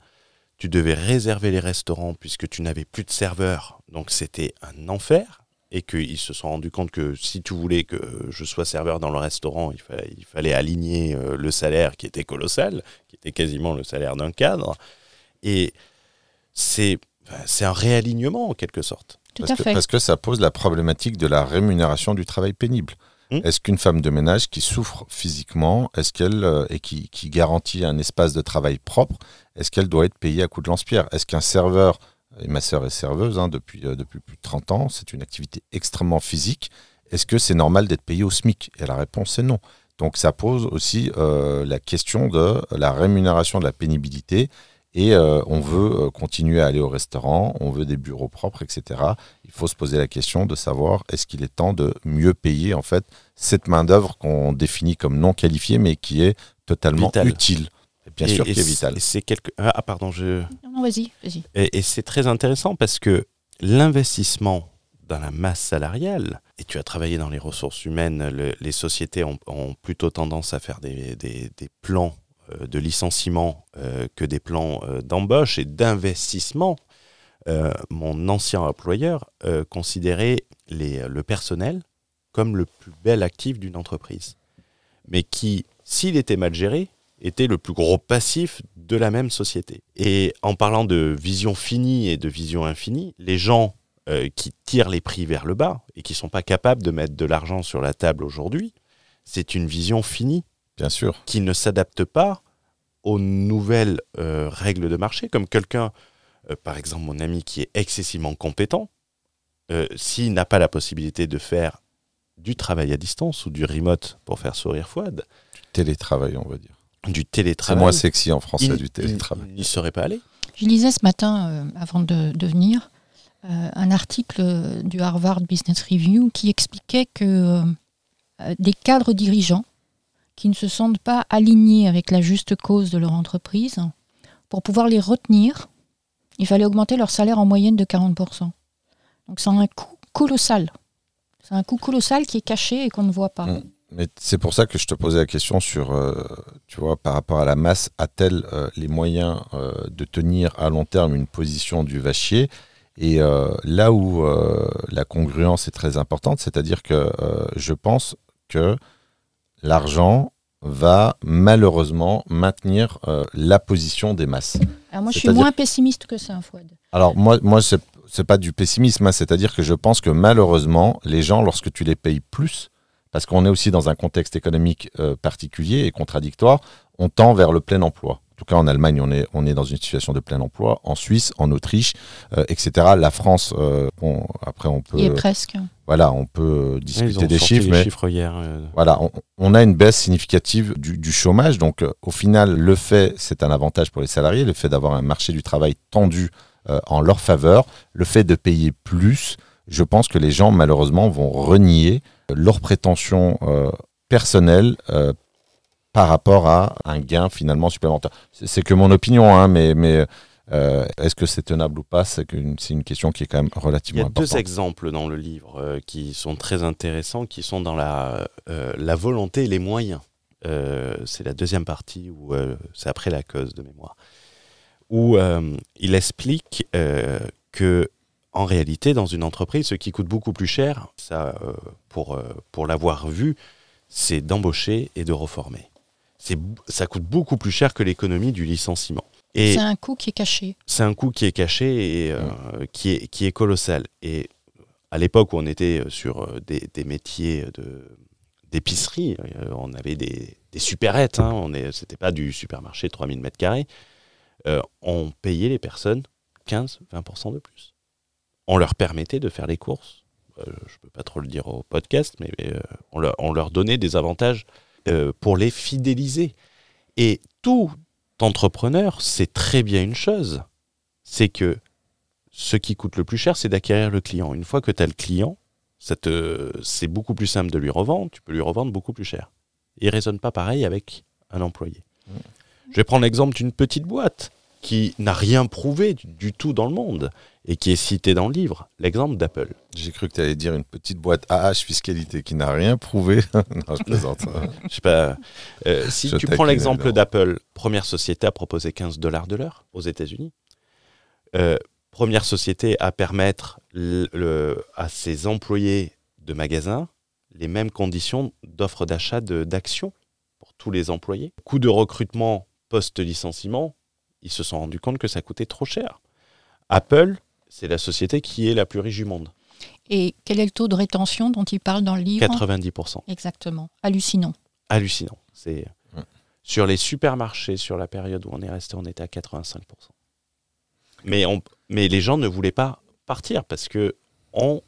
Tu devais réserver les restaurants puisque tu n'avais plus de serveurs. Donc c'était un enfer et qu'ils se sont rendus compte que si tu voulais que je sois serveur dans le restaurant, il fallait, il fallait aligner euh, le salaire qui était colossal, qui était quasiment le salaire d'un cadre. Et c'est c'est un réalignement en quelque sorte. Tout Parce à que, fait. parce que ça pose la problématique de la rémunération du travail pénible. Hmm. Est-ce qu'une femme de ménage qui souffre physiquement, est-ce qu'elle euh, et qui, qui garantit un espace de travail propre, est-ce qu'elle doit être payée à coup de lance-pierre? Est-ce qu'un serveur, et ma sœur est serveuse hein, depuis, euh, depuis plus de 30 ans, c'est une activité extrêmement physique, est-ce que c'est normal d'être payé au SMIC? Et la réponse est non. Donc ça pose aussi euh, la question de la rémunération de la pénibilité. Et euh, on veut euh, continuer à aller au restaurant, on veut des bureaux propres, etc. Il faut se poser la question de savoir est-ce qu'il est temps de mieux payer en fait cette main d'œuvre qu'on définit comme non qualifiée, mais qui est totalement utile. Bien Et- sûr, qui est et C'est quelque... Ah pardon, je... Non, vas-y, vas-y. Et, et c'est très intéressant parce que l'investissement dans la masse salariale, et tu as travaillé dans les ressources humaines, le- les sociétés ont, ont plutôt tendance à faire des, des- des plans euh, de licenciement euh, que des plans euh, d'embauche et d'investissement. Euh, mon ancien employeur euh, considérait les, le personnel comme le plus bel actif d'une entreprise, mais qui, s'il était mal géré, était le plus gros passif de la même société. Et en parlant de vision finie et de vision infinie, les gens euh, qui tirent les prix vers le bas et qui ne sont pas capables de mettre de l'argent sur la table aujourd'hui, c'est une vision finie Bien sûr. qui ne s'adapte pas aux nouvelles euh, règles de marché, comme quelqu'un, euh, par exemple mon ami qui est excessivement compétent, s'il n'a pas la possibilité de faire du travail à distance ou du remote pour faire sourire Fouad, Télétravail, on va dire. Du C'est télétravail, moins sexy en français il- du télétravail. il n'y serait pas allé. Je lisais ce matin, euh, avant de, de venir, euh, un article euh, du Harvard Business Review qui expliquait que euh, des cadres dirigeants qui ne se sentent pas alignés avec la juste cause de leur entreprise, pour pouvoir les retenir, il fallait augmenter leur salaire en moyenne de 40%. Donc c'est un coût colossal. C'est un coût colossal qui est caché et qu'on ne voit pas. Mm. Mais c'est pour ça que je te posais la question sur, euh, tu vois, par rapport à la masse, a-t-elle euh, les moyens euh, de tenir à long terme une position du vachier? Et là où la congruence est très importante, c'est-à-dire que je pense que l'argent va malheureusement maintenir la position des masses. Alors moi je suis moins pessimiste que ça, Fouad. Alors moi, moi c'est c'est pas du pessimisme, hein, c'est-à-dire que je pense que malheureusement, les gens, lorsque tu les payes plus, parce qu'on est aussi dans un contexte économique euh, particulier et contradictoire, on tend vers le plein emploi. En tout cas, en Allemagne, on est, on est dans une situation de plein emploi. En Suisse, en Autriche, euh, etc. La France, euh, bon, après, on peut, Il est presque. voilà, on peut Ils discuter ont des sorti chiffres, les mais chiffres hier. voilà, on, on a une baisse significative du, du chômage. Donc, euh, au final, le fait, c'est un avantage pour les salariés, le fait d'avoir un marché du travail tendu euh, en leur faveur, le fait de payer plus, je pense que les gens, malheureusement, vont renier leurs prétentions euh, personnelles euh, par rapport à un gain finalement supplémentaire. C'est que mon opinion, hein, mais, mais euh, est-ce que c'est tenable ou pas C'est c'est une question qui est quand même Il y relativement a deux importante. exemples dans le livre euh, qui sont très intéressants, qui sont dans la, euh, la volonté et les moyens. C'est la deuxième partie, où c'est après la cause de mémoire, où il explique que en réalité, dans une entreprise, ce qui coûte beaucoup plus cher, ça, euh, pour, euh, pour l'avoir vu, c'est d'embaucher et de reformer. c'est, ça coûte beaucoup plus cher que l'économie du licenciement. Et C'est un coût qui est caché. c'est un coût qui est caché et euh, qui, est, qui est colossal. Et à l'époque où on était sur des, des métiers de, d'épicerie, on avait des, des supérettes, hein, on est, c'était pas du supermarché 3000 mètres carrés, euh, on payait les personnes 15-20% de plus. On leur permettait de faire les courses. Euh, je peux pas trop le dire au podcast, mais euh, on, leur, on leur donnait des avantages euh, pour les fidéliser. Et tout entrepreneur sait très bien une chose, c'est que ce qui coûte le plus cher, c'est d'acquérir le client. Une fois que tu as le client, c'est beaucoup plus simple de lui revendre, tu peux lui revendre beaucoup plus cher. Il ne raisonne pas pareil avec un employé. Je vais prendre l'exemple d'une petite boîte qui n'a rien prouvé du, tout dans le monde et qui est citée dans le livre, l'exemple d'Apple. J'ai cru que tu allais dire une petite boîte AH fiscalité qui n'a rien prouvé. non, je plaisante. Je sais pas. euh, si Je tu prends l'exemple d'Apple, première société à proposer 15 dollars de l'heure aux États-Unis. Euh, première société à permettre le- le- à ses employés de magasins les mêmes conditions d'offre d'achat d'actions pour tous les employés. Coût de recrutement post-licenciement, ils se sont rendus compte que ça coûtait trop cher. Apple, c'est la société qui est la plus riche du monde. Et quel est le taux de rétention dont il parle dans le livre? 90%. Exactement. Hallucinant. hallucinant. C'est Ouais. sur les supermarchés, sur la période où on est resté, on était à 85%. Mais, on, mais les gens ne voulaient pas partir parce que on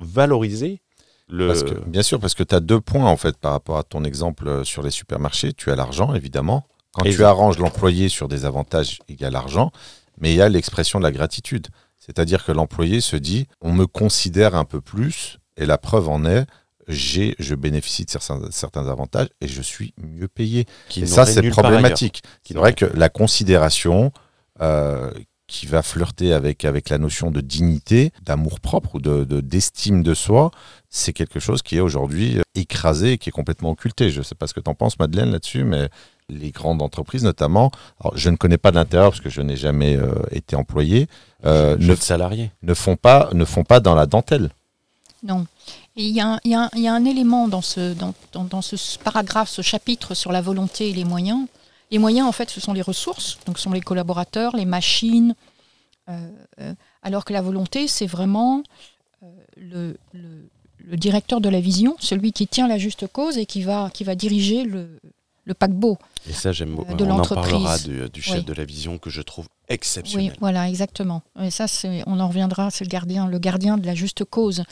valorisait le. Parce que, bien sûr, parce que tu as deux points en fait par rapport à ton exemple euh, sur les supermarchés. Tu as l'argent, évidemment. Quand tu arranges l'employé sur des avantages égale argent, mais il y a l'expression de la gratitude. C'est-à-dire que l'employé se dit on me considère un peu plus, et la preuve en est, j'ai, je bénéficie de certains, certains avantages et je suis mieux payé. qui Et ça, c'est problématique. C'est vrai que la considération euh, qui va flirter avec, avec la notion de dignité, d'amour propre ou de, de- d'estime de soi, c'est quelque chose qui est aujourd'hui euh, écrasé et qui est complètement occulté. Je ne sais pas ce que tu en penses, Madeleine, là-dessus, mais les grandes entreprises notamment, alors, je ne connais pas de l'intérieur parce que je n'ai jamais euh, été employé, euh, ne, salarié. ne, font pas, ne font pas dans la dentelle. Non. Et il y, a un- y y a élément dans ce, dans, dans- dans ce paragraphe, ce chapitre sur la volonté et les moyens. Les moyens, en fait, ce sont les ressources, donc ce sont les collaborateurs, les machines, euh, euh, alors que la volonté, c'est vraiment euh, le, le- le directeur de la vision, celui qui tient la juste cause et qui va, qui va diriger le, le paquebot. Et ça, j'aime beaucoup. De on en parlera du, du chef Oui. de la vision que je trouve Oui, exceptionnel. voilà, exactement. Et ça, c'est, on en reviendra, c'est le gardien, le gardien de la juste cause.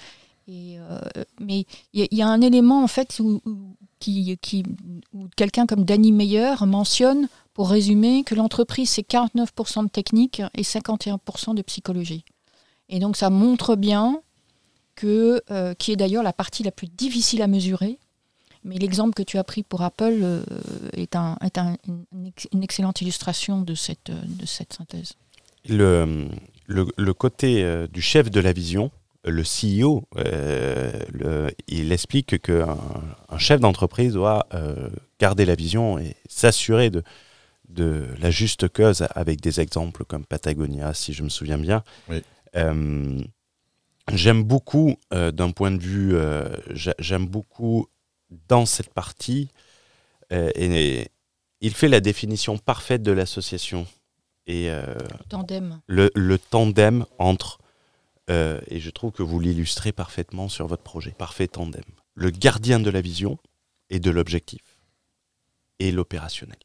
Et, euh, mais il y, a- il y a un élément en fait où, où- qui, où quelqu'un comme Danny Meyer mentionne, pour résumer, que l'entreprise c'est 49% de technique et 51% de psychologie. Et donc ça montre bien que, euh, qui est d'ailleurs la partie la plus difficile à mesurer. Mais l'exemple que tu as pris pour Apple euh, est, un, est un- une, ex- une excellente illustration de cette, euh, de cette synthèse. Le, le, le côté euh, du chef de la vision, le CEO, euh, le- il explique qu'un un chef d'entreprise doit euh, garder la vision et s'assurer de, de la juste cause avec des exemples comme Patagonia, si je me souviens bien. Oui. Euh, j'aime beaucoup, euh, d'un point de vue, euh, j'a- j'aime beaucoup dans cette partie, euh, et, il fait la définition parfaite de l'association. Et euh, Tandem. le, le tandem entre, euh, et je trouve que vous l'illustrez parfaitement sur votre projet, parfait tandem, le gardien de la vision et de l'objectif, et l'opérationnel.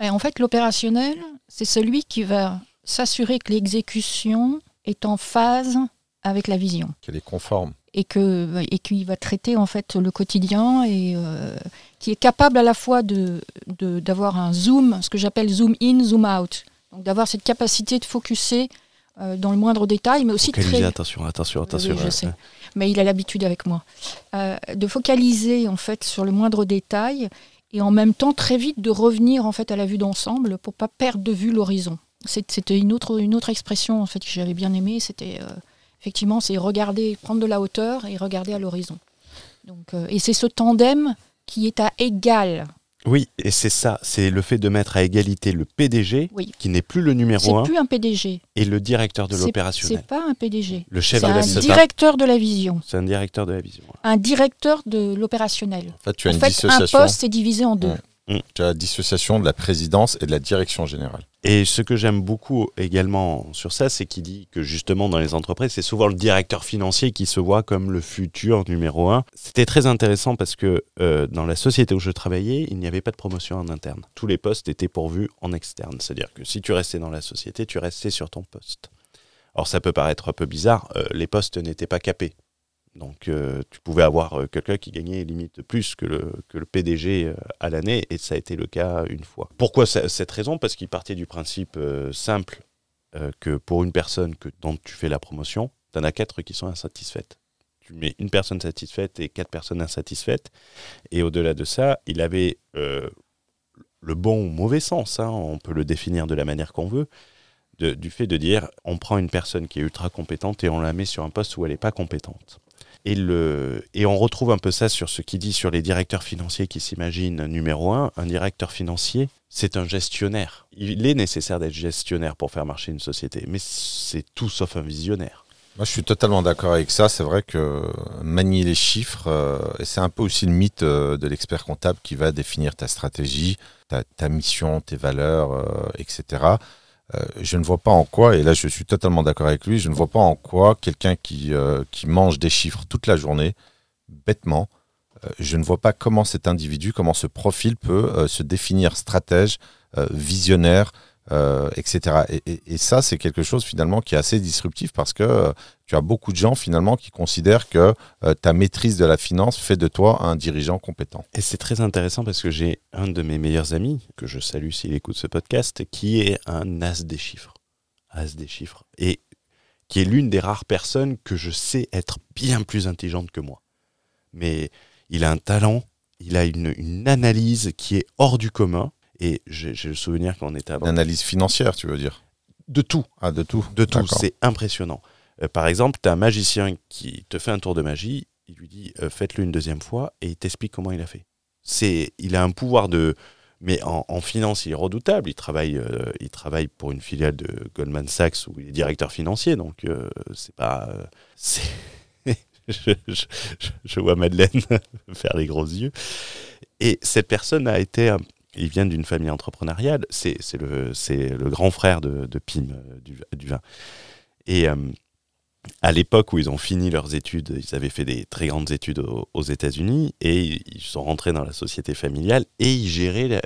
Et en fait, l'opérationnel, c'est celui qui va s'assurer que l'exécution est en phase avec la vision. Qu'elle est conforme. et que et qui va traiter en fait le quotidien et euh, qui est capable à la fois de de- d'avoir un zoom, ce que j'appelle zoom in, zoom out, donc d'avoir cette capacité de focuser euh, dans le moindre détail, mais aussi Focaliser, très attention, attention, Oui, attention. je sais. mais il a l'habitude avec moi, euh, de focaliser en fait sur le moindre détail et en même temps très vite de revenir en fait à la vue d'ensemble pour pas perdre de vue l'horizon. C'était une autre, une autre expression en fait que j'avais bien aimée, c'était euh, effectivement c'est regarder, prendre de la hauteur et regarder à l'horizon. Donc et c'est ce tandem qui est à égal. Oui, et c'est ça, c'est le fait de mettre à égalité le PDG, Oui. qui n'est plus le numéro C'est un, plus un PDG, et le directeur de C'est- l'opérationnel. c'est pas un PDG, Le chef c'est de la un vision. directeur de la vision, C'est un directeur de la vision. un directeur de l'opérationnel. En fait, tu as En une fait, un poste est divisé en deux. Ouais. Mm. Tu as la dissociation de la présidence et de la direction générale. Et ce que j'aime beaucoup également sur ça, c'est qu'il dit que justement dans les entreprises, c'est souvent le directeur financier qui se voit comme le futur numéro un. C'était très intéressant parce que euh, dans la société où je travaillais, il n'y avait pas de promotion en interne. Tous les postes étaient pourvus en externe. C'est-à-dire que si tu restais dans la société, tu restais sur ton poste. Alors ça peut paraître un peu bizarre, euh, les postes n'étaient pas capés. Donc euh, tu pouvais avoir euh, quelqu'un qui gagnait limite plus que le, PDG euh, à l'année, et ça a été le cas une fois. Pourquoi cette raison? Parce qu'il partait du principe simple que pour une personne que, dont tu fais la promotion, tu en as quatre qui sont insatisfaites. Tu mets une personne satisfaite et quatre personnes insatisfaites. Et au-delà de ça, il avait le bon ou mauvais sens, hein, on peut le définir de la manière qu'on veut, du fait de dire on prend une personne qui est ultra compétente et on la met sur un poste où elle n'est pas compétente. Et, le, et on retrouve un peu ça sur ce qu'il dit sur les directeurs financiers qui s'imaginent numéro un. Un directeur financier, c'est un gestionnaire. Il est nécessaire d'être gestionnaire pour faire marcher une société, mais c'est tout sauf un visionnaire. Moi, je suis totalement d'accord avec ça. C'est vrai que manier les chiffres, euh, c'est un peu aussi le mythe euh, de l'expert comptable qui va définir ta stratégie, ta, ta mission, tes valeurs, euh, etc. Euh, je ne vois pas en quoi, et là je suis totalement d'accord avec lui, je ne vois pas en quoi quelqu'un qui, euh, mange des chiffres toute la journée, bêtement, euh, je ne vois pas comment cet individu, comment ce profil peut se définir stratège, visionnaire, euh, etc. Et, ça, c'est quelque chose finalement qui est assez disruptif parce que euh, tu as beaucoup de gens finalement qui considèrent que euh, ta maîtrise de la finance fait de toi un dirigeant compétent. Et c'est très intéressant parce que j'ai un de mes meilleurs amis, que je salue s'il écoute ce podcast, qui est un as des chiffres. As des chiffres. Et qui est l'une des rares personnes que je sais être bien plus intelligente que moi. Mais il a un talent, il a une analyse qui est hors du commun. Et j'ai le souvenir qu'on était à Une analyse financière, tu veux dire de tout. Ah, de tout De tout, c'est impressionnant. Euh, par exemple, tu as un magicien qui te fait un tour de magie, il lui dit euh, faites-le une deuxième fois et il t'explique comment il a fait. C'est, il a un pouvoir de. Mais en, en finance, il est redoutable. Il travaille, euh, il travaille pour une filiale de Goldman Sachs où il est directeur financier. Donc, c'est pas. je- je vois Madeleine faire les gros yeux. Et cette personne a été. Un- Il vient d'une famille entrepreneuriale. C'est le, le grand frère de, de Pim euh, du, vin. Et euh, à l'époque où ils ont fini leurs études, ils avaient fait des très grandes études aux, États-Unis et ils sont rentrés dans la société familiale et ils géraient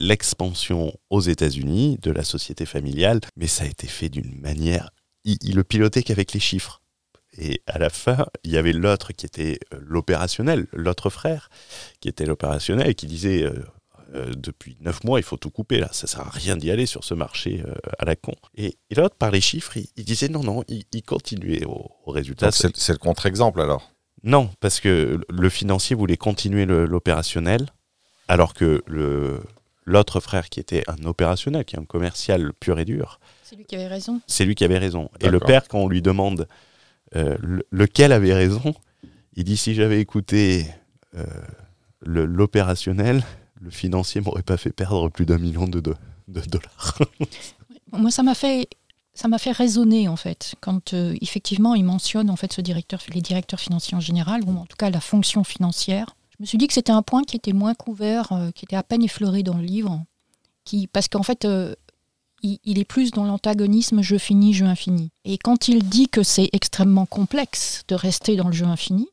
l'expansion aux États-Unis de la société familiale. Mais ça a été fait d'une manière. Ils, ils le pilotaient qu'avec les chiffres. Et à la fin, il y avait l'autre qui était euh, l'opérationnel, l'autre frère qui était l'opérationnel et qui disait euh, depuis neuf mois, il faut tout couper là, ça sert à rien d'y aller sur ce marché euh, à la con. Et, et l'autre, par les chiffres, il, il disait non, non, il, il continuait au, au résultat. C'est le contre-exemple alors? Non, parce que le financier voulait continuer l'opérationnel, alors que le l'autre frère qui était un opérationnel, qui est un commercial pur et dur, C'est lui qui avait raison. c'est lui qui avait raison. Et le père, quand on lui demande euh, le- lequel avait raison, il dit si j'avais écouté euh, l'opérationnel, le financier m'aurait pas fait perdre plus d'un million de, do- de dollars. Moi, ça m'a fait, ça m'a fait raisonner en fait quand euh, effectivement il mentionne en fait ce directeur, les directeurs financiers en général, ou en tout cas la fonction financière. Je me suis dit que c'était un point qui était moins couvert, euh, qui était à peine effleuré dans le livre, qui, parce qu'en fait, euh, il, est plus dans l'antagonisme jeu fini, jeu infini. Et quand il dit que c'est extrêmement complexe de rester dans le jeu infini,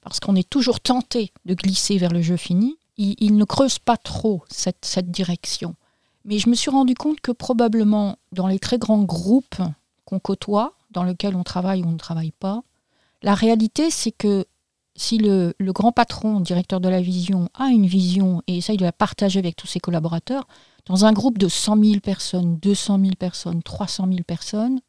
parce qu'on est toujours tenté de glisser vers le jeu fini, il, ne creuse pas trop cette, direction. Mais je me suis rendu compte que probablement dans les très grands groupes qu'on côtoie, dans lesquels on travaille ou on ne travaille pas, la réalité c'est que si le, grand patron, directeur de la vision, a une vision et essaye de la partager avec tous ses collaborateurs, dans un groupe de 100 000 personnes, 200 000 personnes, 300 000 personnes,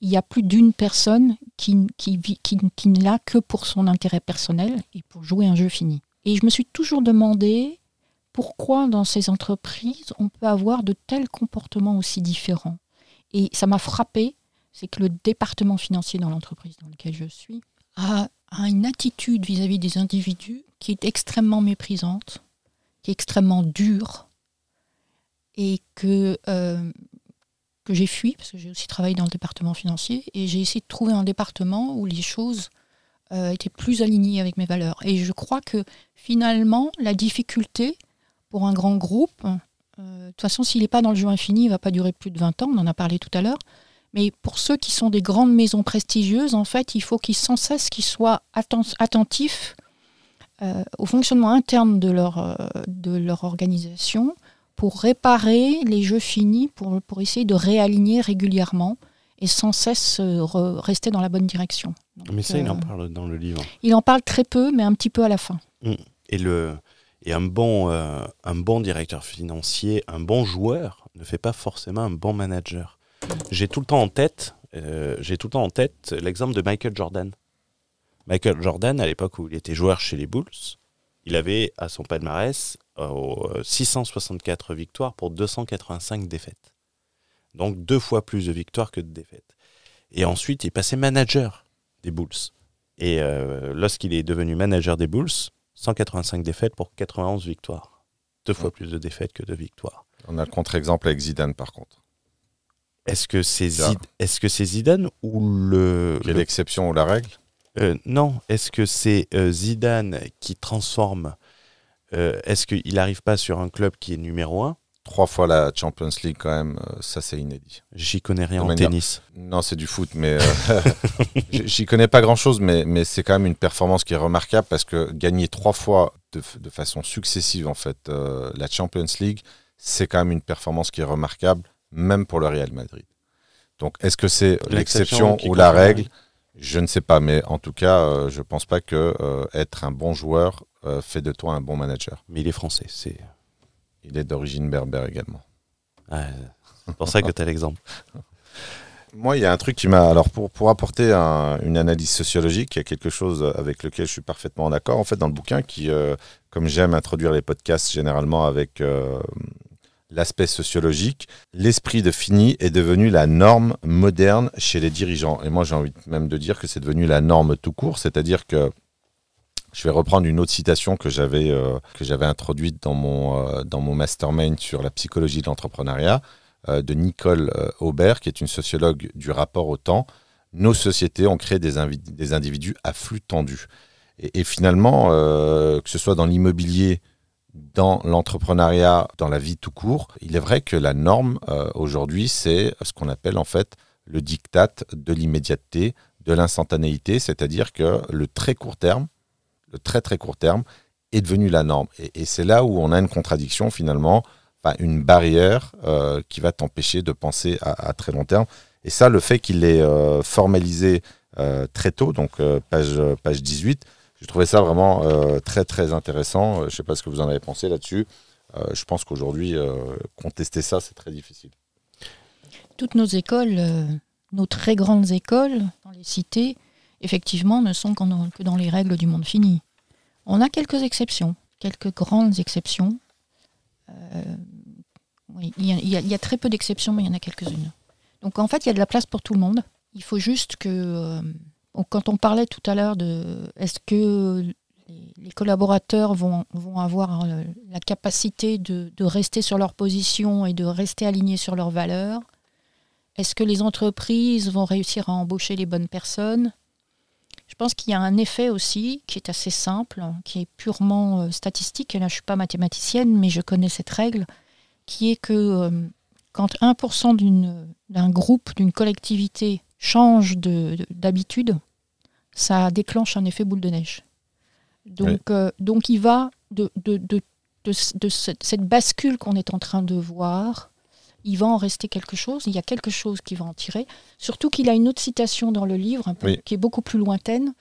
il y a plus d'une personne qui, qui, qui, n'est là que pour son intérêt personnel et pour jouer un jeu fini. Et je me suis toujours demandé pourquoi dans ces entreprises on peut avoir de tels comportements aussi différents. Et ça m'a frappé, c'est que le département financier dans l'entreprise dans laquelle je suis a, une attitude vis-à-vis des individus qui est extrêmement méprisante, qui est extrêmement dure, et que, euh, que j'ai fui, parce que j'ai aussi travaillé dans le département financier, et j'ai essayé de trouver un département où les choses euh, étaient plus alignées avec mes valeurs. Et je crois que finalement, la difficulté pour un grand groupe, euh, de toute façon, s'il n'est pas dans le jeu infini, il ne va pas durer plus de 20 ans, on en a parlé tout à l'heure. Mais pour ceux qui sont des grandes maisons prestigieuses, en fait, il faut qu'ils sans cesse qu'ils soient attentifs euh, au fonctionnement interne de leur, de leur organisation pour réparer les jeux finis, pour, pour essayer de réaligner régulièrement et sans cesse rester dans la bonne direction. mais ça, il en parle dans le livre. Il en parle très peu, mais un petit peu à la fin. Mmh. Et le, et un bon, euh, un bon directeur financier, un bon joueur ne fait pas forcément un bon manager. J'ai tout le temps en tête, euh, j'ai tout le temps en tête l'exemple de Michael Jordan. Michael Jordan, à l'époque où il était joueur chez les Bulls, il avait à son palmarès 664 euh, victoires pour 285 défaites. Donc deux fois plus de victoires que de défaites. Et ensuite, il passait manager des Bulls. Et lorsqu'il est devenu manager des Bulls, 185 défaites pour 91 victoires. Deux fois plus de défaites que de victoires. On a le contre-exemple avec Zidane par contre. Est-ce que c'est est-ce que c'est Zidane ou le l'exception ou la règle? Euh, Non. Est-ce que c'est euh, Zidane qui transforme euh, Est-ce qu'il n'arrive pas sur un club qui est numéro un? Trois fois la Champions League quand même, euh, ça c'est inédit. J'y connais rien en tennis. Non, c'est du foot, mais euh, j'y connais pas grand-chose, mais, mais c'est quand même une performance qui est remarquable parce que gagner trois fois de, de façon successive en fait euh, la Champions League, c'est quand même une performance qui est remarquable, même pour le Real Madrid. Donc est-ce que c'est l'exception ou la règle? Je ne sais pas, mais en tout cas, je pense pas que être un bon joueur fait de toi un bon manager. Mais il est français, c'est il est d'origine berbère également. c'est pour ça que tu as l'exemple. Moi, il y a un truc qui m'a. Alors, pour, pour apporter une analyse sociologique, il y a quelque chose avec lequel je suis parfaitement en accord. En fait, dans le bouquin, qui, euh, comme j'aime introduire les podcasts généralement avec euh, l'aspect sociologique, l'esprit de fini est devenu la norme moderne chez les dirigeants. Et moi, j'ai envie même de dire que c'est devenu la norme tout court. C'est-à-dire que je vais reprendre une autre citation que j'avais euh, que j'avais introduite dans mon euh, dans mon mastermind sur la psychologie de l'entrepreneuriat euh, de Nicole Aubert, qui est une sociologue du rapport au temps. Nos sociétés ont créé des, individus à flux tendu. Et, et finalement, que ce soit dans l'immobilier, dans l'entrepreneuriat, dans la vie tout court, il est vrai que la norme aujourd'hui, c'est ce qu'on appelle en fait le diktat de l'immédiateté, de l'instantanéité, c'est-à-dire que le très court terme, le très très court terme est devenu la norme. Et, c'est là où on a une contradiction finalement, une barrière euh, qui va t'empêcher de penser à, très long terme. Et ça, le fait qu'il est euh, formalisé euh, très tôt, donc page, page 18, je trouvais ça vraiment très très intéressant. je ne sais pas ce que vous en avez pensé là-dessus. je pense qu'aujourd'hui, contester ça, c'est très difficile. Toutes nos écoles, nos très grandes écoles dans les cités, effectivement, ne sont que dans les règles du monde fini. On a quelques exceptions, quelques grandes exceptions. Euh, il, y a, très peu d'exceptions, mais il y en a quelques-unes. Donc en fait, il y a de la place pour tout le monde. Il faut juste que, euh, quand on parlait tout à l'heure de est-ce que les, collaborateurs vont, avoir euh, la capacité de, de, rester sur leur position et de rester alignés sur leurs valeurs, est-ce que les entreprises vont réussir à embaucher les bonnes personnes? Je pense qu'il y a un effet aussi qui est assez simple, qui est purement euh, statistique. Et là, je ne suis pas mathématicienne, mais je connais cette règle, qui est que euh, quand 1% d'un groupe, d'une collectivité change d'habitude, ça déclenche un effet boule de neige. Donc, euh, donc il va de, de, de cette bascule qu'on est en train de voir il va en rester quelque chose, il y a quelque chose qui va en tirer. Surtout qu'il a une autre citation dans le livre, qui est beaucoup plus lointaine,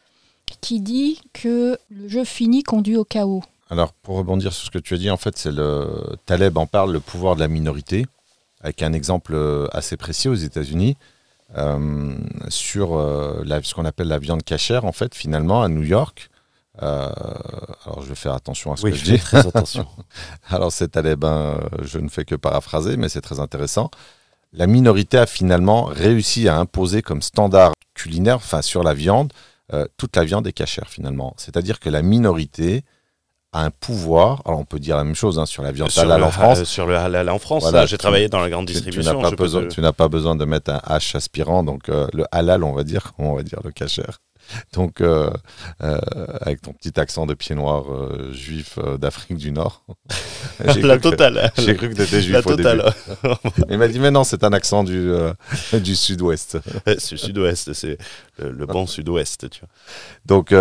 qui dit que le jeu fini conduit au chaos. Alors, pour rebondir sur ce que tu as dit, en fait, c'est le Taleb en parle, le pouvoir de la minorité, avec un exemple euh, assez précis aux États-Unis. Euh, sur euh, ce qu'on appelle la viande cachère, en fait, finalement, à New York, euh, alors je vais faire attention à ce que je, dis. Très attention. alors c'est ben, je ne fais que paraphraser, mais c'est très intéressant. La minorité a finalement réussi à imposer comme standard culinaire, enfin sur la viande, euh, toute la viande est cachère finalement. C'est-à-dire que la minorité a un pouvoir. Alors on peut dire la même chose hein, sur la viande halal en France. sur le halal en France, j'ai travaillé dans la grande distribution. Tu, n'as pas, besoin, pas besoin de mettre un H aspirant, donc euh, le halal, on va dire, on va dire le cachère. Donc, euh, euh, avec ton petit accent de pied noir euh, juif d'Afrique du Nord. La totale. J'ai cru que tu étais juif La au début. Il m'a dit, mais non, c'est un accent du, du sud-ouest. c'est le sud-ouest, c'est le, le bon sud-ouest, tu vois. Donc,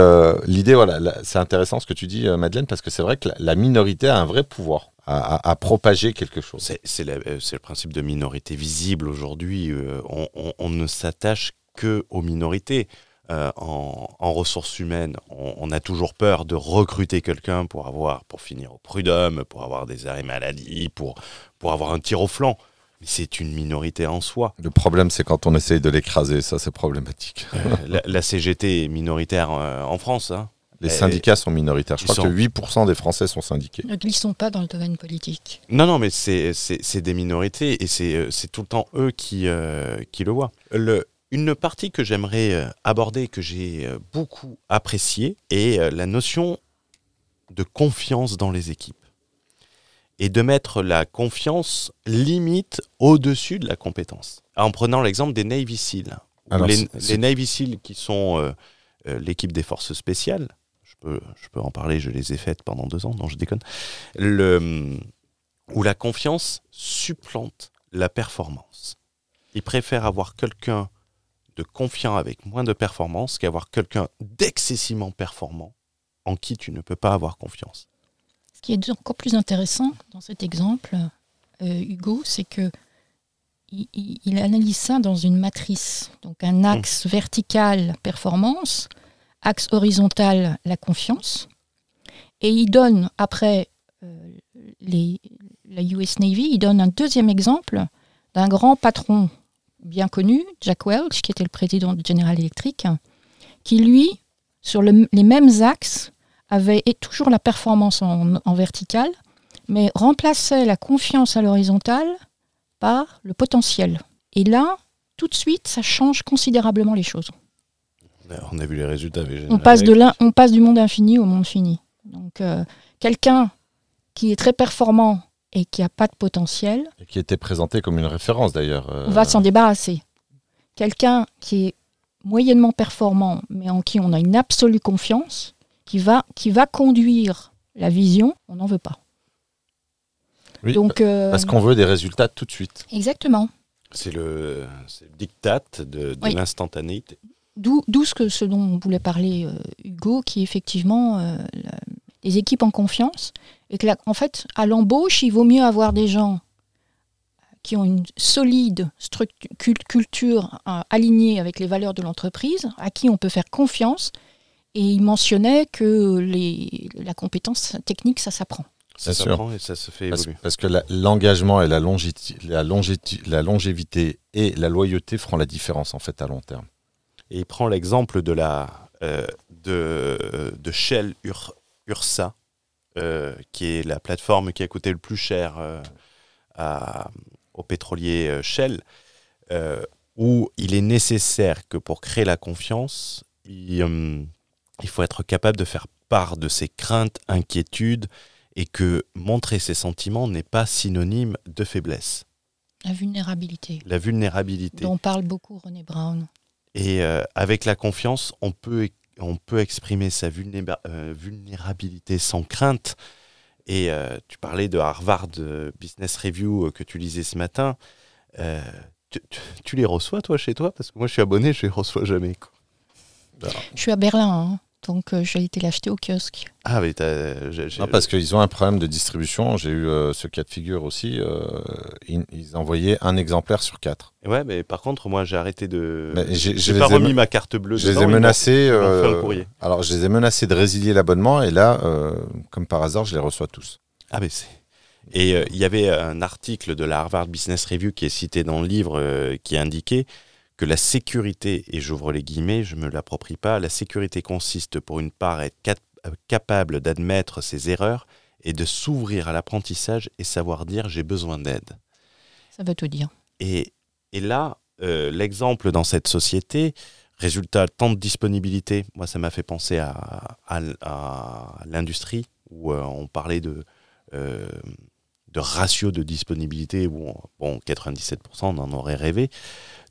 l'idée, voilà, là, c'est intéressant ce que tu dis, Madeleine, parce que c'est vrai que la, la minorité a un vrai pouvoir à, à- à propager quelque chose. C'est le principe de minorité visible aujourd'hui. euh, on, on- on ne s'attache que aux minorités. Euh, en, en ressources humaines, on, on a toujours peur de recruter quelqu'un pour avoir, pour finir au prud'homme, pour avoir des arrêts maladie, pour, pour avoir un tir au flanc. Mais c'est une minorité en soi. Le problème, c'est quand on essaye de l'écraser, ça, c'est problématique. Euh, la, la CGT est minoritaire euh, en France. hein. Les syndicats sont minoritaires. Je ils crois sont- que 8% des Français sont syndiqués. Ne glissons pas dans le domaine politique. Non, non, mais c'est des minorités et c'est c'est tout le temps eux qui, euh, qui le voient. Le, une partie que j'aimerais euh, aborder, que j'ai euh, beaucoup appréciée, est euh, la notion de confiance dans les équipes. Et de mettre la confiance limite au-dessus de la compétence. En prenant l'exemple des Navy Alors, les, les Navy Seals qui sont euh, euh, l'équipe des forces spéciales, je peux, je peux en parler, je les ai faites pendant deux ans, non je déconne, le, où la confiance supplante la performance. Ils préfèrent avoir quelqu'un de confiant avec moins de performance qu'avoir quelqu'un d'excessivement performant en qui tu ne peux pas avoir confiance. Ce qui est encore plus intéressant dans cet exemple, euh, Hugo, c'est que il, analyse ça dans une matrice. Donc un axe vertical performance, axe horizontal la confiance, et il donne après euh, les- la US Navy, il donne un deuxième exemple d'un grand patron bien connu, Jack Welch, qui était le président de General Electric, qui lui, sur le- les mêmes axes, avait et toujours la performance en, en vertical, mais remplaçait la confiance à l'horizontale par le potentiel. Et là, tout de suite, ça change considérablement les choses. On a vu les résultats. On passe, de l'un- on passe du monde infini au monde fini. Donc, euh, quelqu'un qui est très performant et qui n'a pas de potentiel, Et qui était présenté comme une référence d'ailleurs. euh, on va s'en débarrasser. Quelqu'un qui est moyennement performant, mais en qui on a une absolue confiance, qui va, qui va conduire la vision, on n'en veut pas. oui, Donc, euh, Parce qu'on veut des résultats tout de suite. exactement. C'est le, le diktat de, de Oui. l'instantanéité. D'où d'où ce, que, ce dont on voulait parler euh, Hugo, qui effectivement euh, les équipes en confiance. Et que, la- en fait, à l'embauche, il vaut mieux avoir des gens qui ont une solide culture euh, alignée avec les valeurs de l'entreprise, à qui on peut faire confiance. Et il mentionnait que les, la compétence technique, ça s'apprend. Ça s'apprend et ça se fait Parce, évoluer. parce que l'engagement et la, longévité et la loyauté feront la différence en fait à long terme. Et il prend l'exemple de la euh, de, de Shell Ur- Ursa, qui est la plateforme qui a coûté le plus cher euh, à- au pétrolier euh, Shell, euh, où il est nécessaire que pour créer la confiance, il, euh, il faut être capable de faire part de ses craintes, inquiétudes, et que montrer ses sentiments n'est pas synonyme de faiblesse. La vulnérabilité, La vulnérabilité. dont parle beaucoup René Brown. Et euh, avec la confiance, on peut, on peut exprimer sa euh, vulnérabilité sans crainte. Et euh, tu parlais de Harvard Business Review euh, que tu lisais ce matin. Tu, les reçois, toi, chez toi? Parce que moi, je suis abonné, je les reçois jamais. Je suis à Berlin, hein, donc euh, j'ai été l'acheter au kiosque. Ah, mais t'as- j'ai- j'ai- Non, parce qu'ils ont un problème de distribution. J'ai eu euh, ce cas de figure aussi. euh, ils, ils envoyaient un exemplaire sur quatre. Ouais, mais par contre, moi, j'ai arrêté de. J'ai- pas remis ma carte bleue. Je les ai menacés. euh, courrier. alors, je les ai menacés de résilier l'abonnement et là, euh, comme par hasard, je les reçois tous. Ah mais c'est. Et euh, il y avait un article de la Harvard Business Review qui est cité dans le livre euh, qui indiquait que la sécurité, et j'ouvre les guillemets, je ne me l'approprie pas, la sécurité consiste pour une part à être cap- euh, capable d'admettre ses erreurs et de s'ouvrir à l'apprentissage et savoir dire j'ai besoin d'aide. Ça veut tout dire. Et, et là, euh, l'exemple dans cette société, résultat, temps de disponibilité, moi ça m'a fait penser à, à, à l'industrie où euh, on parlait de, euh, de ratio de disponibilité où, on- bon, 97% on en aurait rêvé.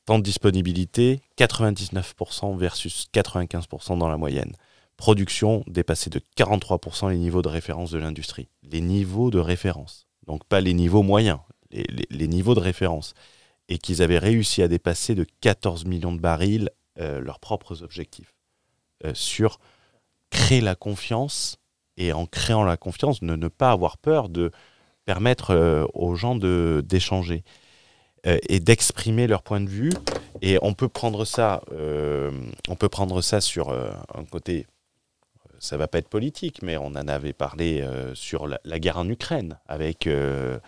Temps de disponibilité, 99% versus 95% dans la moyenne. Production, dépassé de 43% les niveaux de référence de l'industrie. Les niveaux de référence. Donc pas les niveaux moyens, les, niveaux de référence. Et qu'ils avaient réussi à dépasser de 14 millions de barils euh, leurs propres objectifs. Euh, sur créer la confiance et en créant la confiance, ne, ne pas avoir peur de permettre euh, aux gens d'échanger et d'exprimer leur point de vue. Et on peut prendre ça, on peut prendre ça sur un côté ça va pas être politique, mais on en avait parlé euh, sur la, guerre en Ukraine, avec euh,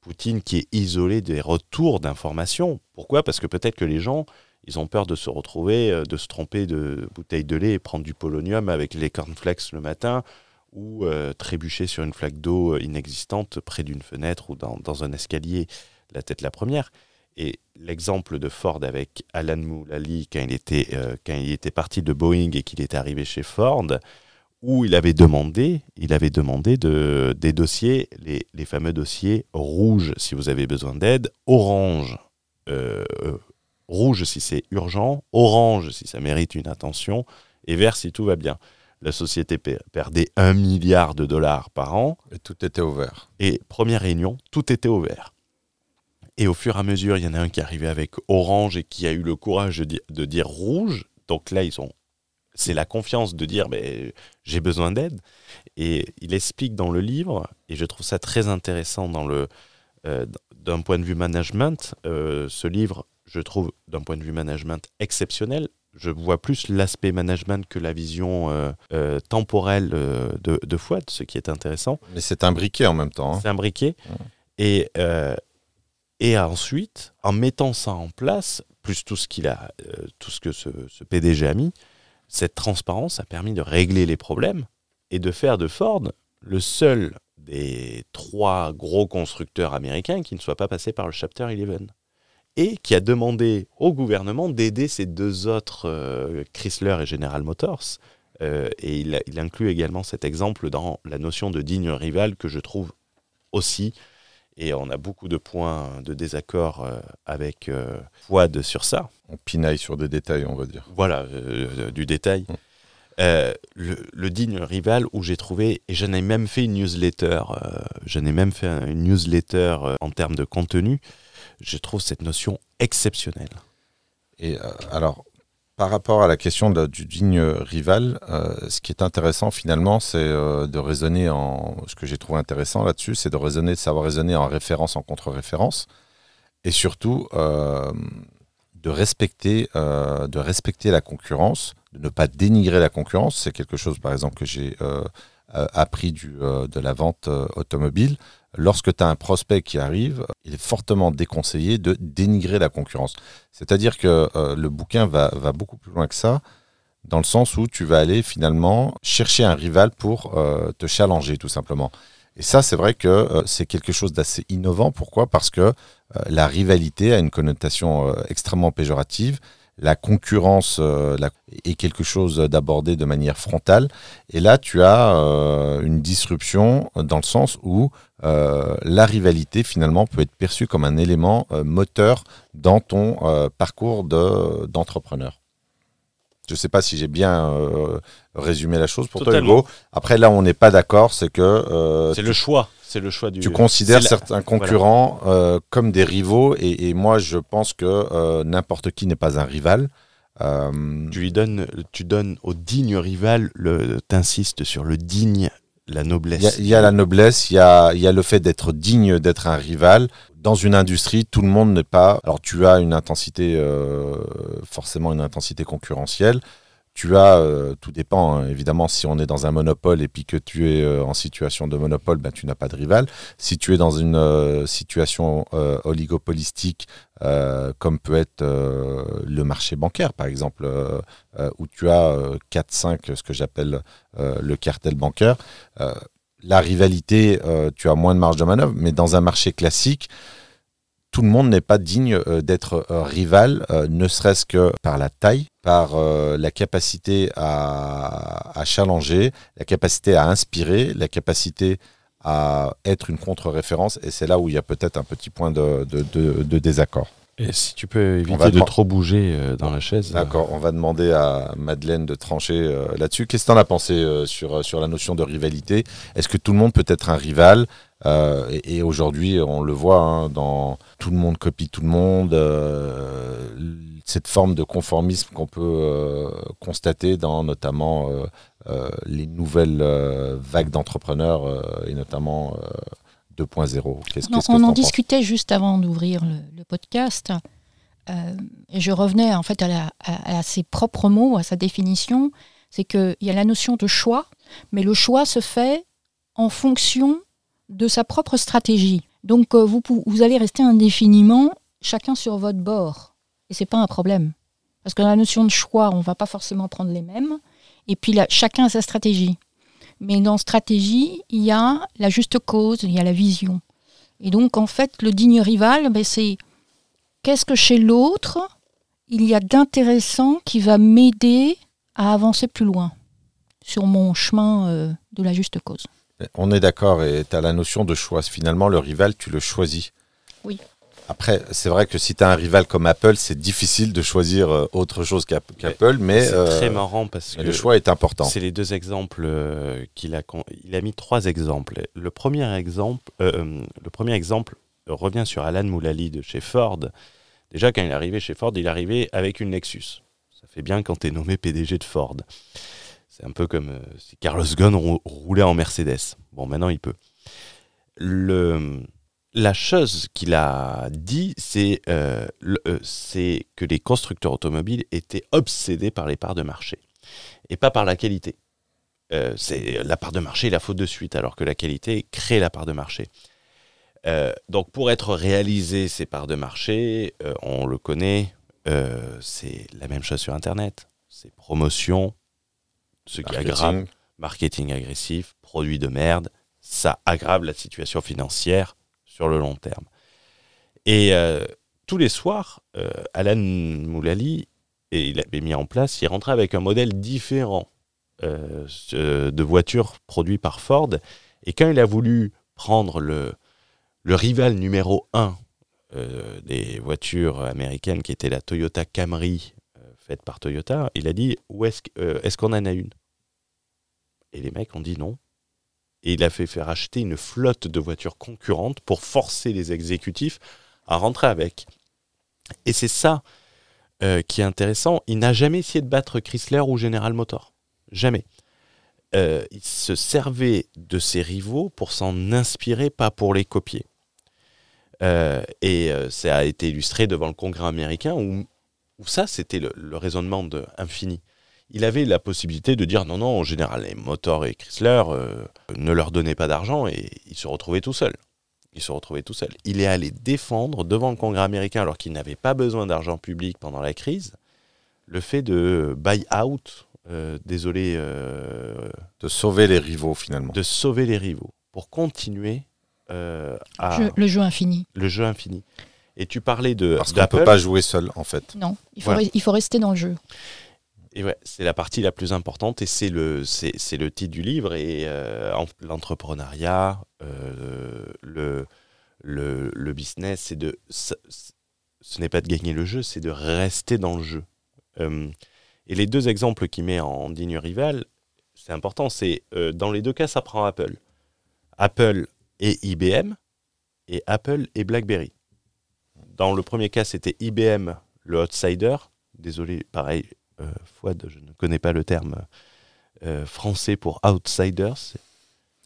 Poutine qui est isolé des retours d'informations. Pourquoi? Parce que peut-être que les gens, ils ont peur de se retrouver, euh, de se tromper de bouteille de lait et prendre du polonium avec les cornflakes le matin, ou trébucher sur une flaque d'eau inexistante près d'une fenêtre ou dans, un escalier, la tête la première. Et l'exemple de Ford avec Alan Mulally quand il était, quand il était parti de Boeing et qu'il est arrivé chez Ford, où il avait demandé, il avait demandé de, des dossiers, les, les fameux dossiers rouges si vous avez besoin d'aide, orange, euh, euh, rouge si c'est urgent, orange si ça mérite une attention, et vert si tout va bien. La société perdait un milliard de dollars par an. Et tout était ouvert. Et première réunion, tout était ouvert. Et au fur et à mesure, il y en a un qui est arrivé avec orange et qui a eu le courage de, de dire rouge. Donc là, ils ont c'est la confiance de dire mais j'ai besoin d'aide. Et il explique dans le livre, et je trouve ça très intéressant dans le, euh, d'un point de vue management, euh, ce livre, je trouve d'un point de vue management exceptionnel. Je vois plus l'aspect management que la vision euh, temporelle de, de Fouad, ce qui est intéressant. Mais c'est un briquet en même temps. Hein. C'est un briquet. Et, et ensuite, en mettant ça en place, plus tout ce qu'il a, tout ce que ce, PDG a mis, cette transparence a permis de régler les problèmes et de faire de Ford le seul des trois gros constructeurs américains qui ne soit pas passé par le Chapter 11 et qui a demandé au gouvernement d'aider ces deux autres, euh, Chrysler et General Motors. Euh, et il, inclut également cet exemple dans la notion de digne rival que je trouve aussi et on a beaucoup de points de désaccord euh, avec euh, Fouad sur ça. On pinaille sur des détails, on va dire. Voilà, euh, du détail. Mm. le, digne rival où j'ai trouvé, et j'en ai même fait une newsletter, j'en ai même fait une newsletter en termes de contenu, je trouve cette notion exceptionnelle. Et alors, par rapport à la question du digne rival, euh, ce qui est intéressant finalement, c'est euh, de raisonner en. Ce que j'ai trouvé intéressant là-dessus, c'est de raisonner, de savoir raisonner en référence, en contre-référence, et surtout euh, de respecter, la concurrence, de ne pas dénigrer la concurrence. C'est quelque chose, par exemple, que j'ai appris de la vente automobile lorsque tu as un prospect qui arrive, il est fortement déconseillé de dénigrer la concurrence. C'est-à-dire que euh, le bouquin va, beaucoup plus loin que ça, dans le sens où tu vas aller finalement chercher un rival pour euh, te challenger tout simplement. Et ça, c'est vrai que euh, c'est quelque chose d'assez innovant. Pourquoi? Parce que la rivalité a une connotation extrêmement péjorative la concurrence euh, est quelque chose d'abordé de manière frontale. Et là, tu as euh, une disruption dans le sens où euh, la rivalité, finalement, peut être perçue comme un élément moteur dans ton parcours d'entrepreneur. Je ne sais pas si j'ai bien résumé la chose pour toi, Hugo. Après, là, on n'est pas d'accord, c'est que... c'est le choix. C'est le choix du. Tu considères certains concurrents euh, comme des rivaux, et, moi je pense que euh, n'importe qui n'est pas un rival. Euh, tu lui donnes, tu donnes au digne rival, t'insistes sur le digne, la noblesse. Il y, a la noblesse, il y a, y a le fait d'être digne d'être un rival. Dans une industrie, tout le monde n'est pas. Alors tu as une intensité, forcément une intensité concurrentielle tu as, euh, tout dépend hein, évidemment, si on est dans un monopole et puis que tu es euh, en situation de monopole, ben, tu n'as pas de rival. Si tu es dans une euh, situation oligopolistique, comme peut être le marché bancaire par exemple, où tu as 4-5, ce que j'appelle le cartel bancaire, la rivalité, tu as moins de marge de manœuvre, mais dans un marché classique, tout le monde n'est pas digne d'être rival, ne serait-ce que par la taille, par la capacité à, challenger, la capacité à inspirer, la capacité à être une contre-référence. Et c'est là où il y a peut-être un petit point de, désaccord. Et si tu peux éviter de trop bouger euh, dans la chaise. D'accord, on va demander à Madeleine de trancher euh, là-dessus. Qu'est-ce que tu en as pensé euh, sur, sur la notion de rivalité? Est-ce que tout le monde peut être un rival Euh, Et, et aujourd'hui, on le voit, hein, dans tout le monde copie tout le monde. euh, cette forme de conformisme qu'on peut euh, constater dans notamment euh, euh, les nouvelles vagues d'entrepreneurs et notamment euh, 2.0. Qu'est-ce On, qu'est-ce en discutait juste avant d'ouvrir le, le podcast. et je revenais en fait à, la- à- à ses propres mots, à sa définition. C'est qu'il y a la notion de choix, mais le choix se fait en fonction de sa propre stratégie. Donc vous, vous allez rester indéfiniment chacun sur votre bord. Et c'est pas un problème. Parce que dans la notion de choix, on va pas forcément prendre les mêmes. Et puis là, chacun a sa stratégie. Mais dans stratégie, il y a la juste cause, il y a la vision. Et donc, en fait, le digne rival, ben, c'est qu'est-ce que chez l'autre, il y a d'intéressant qui va m'aider à avancer plus loin sur mon chemin euh, de la juste cause. On est d'accord, et tu as la notion de choix. Finalement, le rival, tu le choisis. Après, c'est vrai que si tu as un rival comme Apple, c'est difficile de choisir euh, autre chose qu'App- qu'Apple, mais, c'est euh, très marrant parce que le choix est important. c'est les deux exemples euh, qu'il a. Il a mis trois exemples. Le premier exemple, euh, le premier exemple revient sur Alan Moulali de chez Ford. Déjà, quand il est arrivé chez Ford, il est arrivé avec une Lexus. Ça fait bien quand tu es nommé PDG de Ford. C'est un peu comme euh, si Carlos Ghosn rou- roulait en Mercedes. Bon, maintenant il peut. Le, la chose qu'il a dit, c'est euh, le- euh, c'est que les constructeurs automobiles étaient obsédés par les parts de marché et pas par la qualité. Euh, c'est la part de marché, la faute de suite, alors que la qualité crée la part de marché. Donc pour être réalisé ces parts de marché, on le connaît, c'est la même chose sur Internet. C'est promotion, ce qui aggrave Marketing. marketing agressif, produit de merde, ça aggrave la situation financière sur le long terme. Et euh, tous les soirs, euh, Alan Moulali, et il avait mis en place, il rentrait avec un modèle différent euh, de voitures produites par Ford. Et quand il a voulu prendre le, le rival numéro un des voitures américaines, qui était la Toyota Camry, faite par Toyota, il a dit, est-ce est-ce qu'on en a une? Et les mecs ont dit non. Et il a fait faire acheter une flotte de voitures concurrentes pour forcer les exécutifs à rentrer avec. Et c'est ça euh, qui est intéressant. Il n'a jamais essayé de battre Chrysler ou General Motors. Jamais. Euh, il se servait de ses rivaux pour s'en inspirer, pas pour les copier. Euh, et ça a été illustré devant le Congrès américain où, ça, c'était le, le raisonnement de infini il avait la possibilité de dire non, non, en général, les Motors et Chrysler euh, ne leur donnaient pas d'argent et il se retrouvait tout seul. Il se retrouvait tout seul. Il est allé défendre devant le Congrès américain, alors qu'il n'avait pas besoin d'argent public pendant la crise, le fait de buy out, euh, désolé, euh, De sauver les rivaux, finalement. de sauver les rivaux pour continuer euh, à le jeu infini. le jeu infini. Et tu parlais de Parce qu'on ne peut pas jouer seul, en fait. Non, il faut, Voilà. re- il faut rester dans le jeu. Et c'est la partie la plus importante et c'est le, c'est, c'est le titre du livre et euh, en- l'entrepreneuriat, euh, le, le, business, c'est de, ce, ce n'est pas de gagner le jeu, c'est de rester dans le jeu. Euh, et les deux exemples qu'il met en digne rival, c'est important, c'est dans les deux cas, ça prend Apple. Apple et IBM et Apple et BlackBerry. Dans le premier cas, c'était IBM, le outsider. Désolé, pareil, Fouad, je ne connais pas le terme euh, français pour outsiders.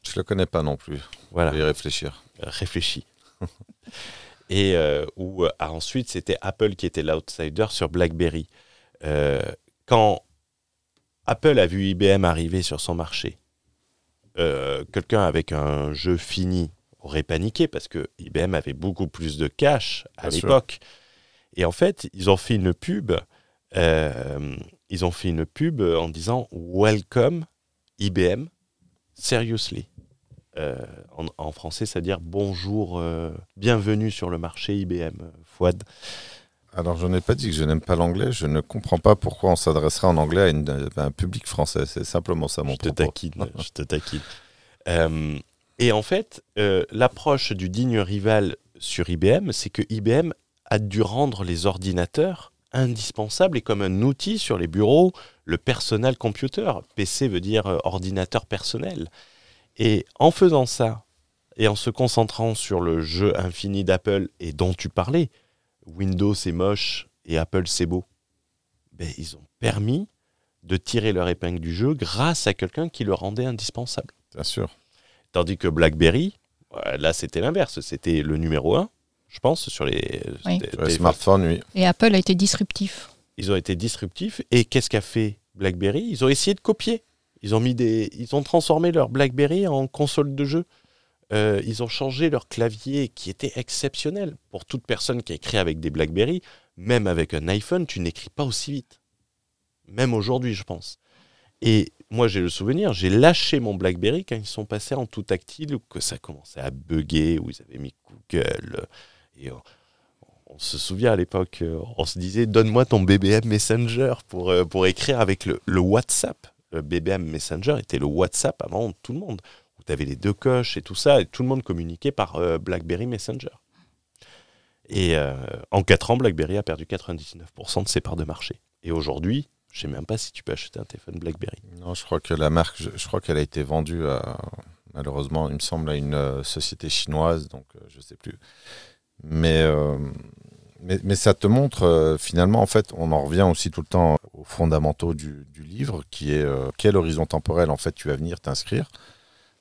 Je le connais pas non plus. Voilà, Je vais y réfléchir. euh, réfléchis. Et euh, où, euh, ah, ensuite, c'était Apple qui était l'outsider sur BlackBerry. Euh, quand Apple a vu IBM arriver sur son marché, euh, quelqu'un avec un jeu fini aurait paniqué parce que IBM avait beaucoup plus de cash à l'époque. Et en fait, ils ont fait une pub. Euh, ils ont fait une pub en disant Welcome IBM, seriously. Euh, en, en français, c'est-à-dire bonjour, euh, bienvenue sur le marché IBM, Fouad. Alors, je n'ai pas dit que je n'aime pas l'anglais. Je ne comprends pas pourquoi on s'adresserait en anglais à, une- à un public français. C'est simplement ça mon Je te propos. taquine, je te taquine. Euh, et en fait, l'approche du digne rival sur IBM, c'est que IBM a dû rendre les ordinateurs indispensables et comme un outil sur les bureaux, le personal computer. PC veut dire euh, ordinateur personnel. Et en faisant ça, et en se concentrant sur le jeu infini d'Apple et dont tu parlais, Windows c'est moche et Apple c'est beau, ben, ils ont permis de tirer leur épingle du jeu grâce à quelqu'un qui le rendait indispensable. Bien sûr. Tandis que BlackBerry, là c'était l'inverse, c'était le numéro un, je pense, sur les, smartphones. Oui. Et Apple a été disruptif. Ils ont été disruptifs. Et qu'est-ce qu'a fait BlackBerry? Ils ont essayé de copier. Ils ont, mis des, ils ont transformé leur BlackBerry en console de jeu. Euh, ils ont changé leur clavier qui était exceptionnel. Pour toute personne qui écrit avec des BlackBerry, même avec un iPhone, tu n'écris pas aussi vite. Même aujourd'hui, je pense. Et moi, j'ai le souvenir, j'ai lâché mon BlackBerry quand ils sont passés en tout tactile, ou que ça commençait à bugger, où ils avaient mis Google. Et on, se souvient à l'époque, euh, on se disait, donne-moi ton BBM Messenger pour, euh, pour écrire avec le, WhatsApp. Le BBM Messenger était le WhatsApp avant tout le monde tu avais les deux coches et tout ça, et tout le monde communiquait par euh, BlackBerry Messenger. Et en 4 ans, BlackBerry a perdu 99% de ses parts de marché. Et aujourd'hui, je ne sais même pas si tu peux acheter un téléphone BlackBerry. Non, je crois que la marque, je, crois qu'elle a été vendue malheureusement, il me semble, à une société chinoise, donc je ne sais plus. Mais, mais, ça te montre, finalement, en fait, on en revient aussi tout le temps aux fondamentaux du, livre, qui est quel horizon temporel, en fait, tu vas venir t'inscrire.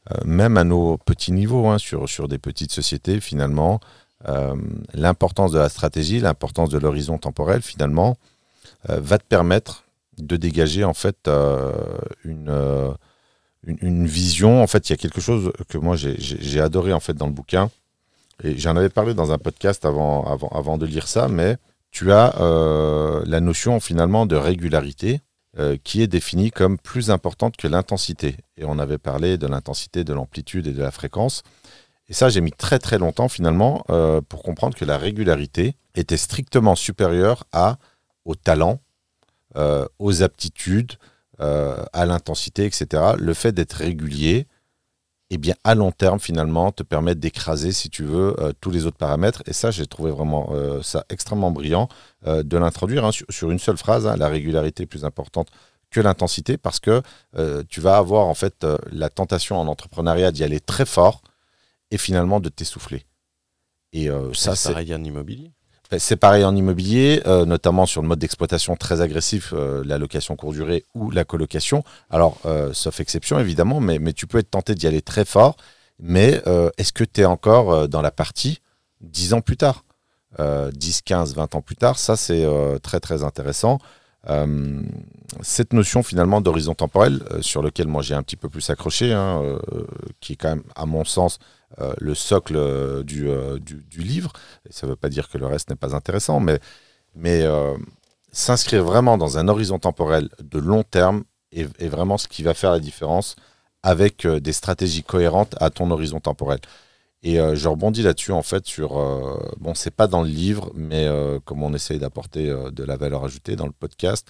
Euh, même à nos petits niveaux, hein, sur, des petites sociétés, finalement, euh, l'importance de la stratégie, l'importance de l'horizon temporel, finalement, euh, va te permettre de dégager en fait une, une, vision. En fait, il y a quelque chose que moi j'ai adoré en fait dans le bouquin, et j'en avais parlé dans un podcast avant, avant, de lire ça, mais tu as la notion finalement de régularité euh, qui est définie comme plus importante que l'intensité. Et on avait parlé de l'intensité, de l'amplitude et de la fréquence. Et ça, j'ai mis très très longtemps finalement euh, pour comprendre que la régularité était strictement supérieure à, au talent, euh, aux aptitudes, à l'intensité, etc. Le fait d'être régulier, eh bien, à long terme, finalement, te permet d'écraser, si tu veux, euh, tous les autres paramètres. Et ça, j'ai trouvé vraiment euh, ça extrêmement brillant euh, de l'introduire hein, sur, une seule phrase, hein, la régularité est plus importante que l'intensité, parce que tu vas avoir en fait la tentation en entrepreneuriat d'y aller très fort et finalement de t'essouffler. Et ça, c'est pareil en immobilier. Ben, c'est pareil en immobilier, euh, notamment sur le mode d'exploitation très agressif, euh, la location court durée ou la colocation. Alors, euh, sauf exception évidemment, mais, mais tu peux être tenté d'y aller très fort. Mais est-ce que tu es encore dans la partie 10 ans plus tard? 10, 15, 20 ans plus tard Ça, c'est très très intéressant. cette notion finalement d'horizon temporel, sur lequel moi j'ai un petit peu plus accroché, hein, qui est quand même, à mon sens, euh, le socle euh, euh, du, du, livre. Ça ne veut pas dire que le reste n'est pas intéressant, mais, mais s'inscrire vraiment dans un horizon temporel de long terme est, vraiment ce qui va faire la différence avec des stratégies cohérentes à ton horizon temporel. Et je rebondis là-dessus en fait sur bon c'est pas dans le livre mais comme on essaye d'apporter de la valeur ajoutée dans le podcast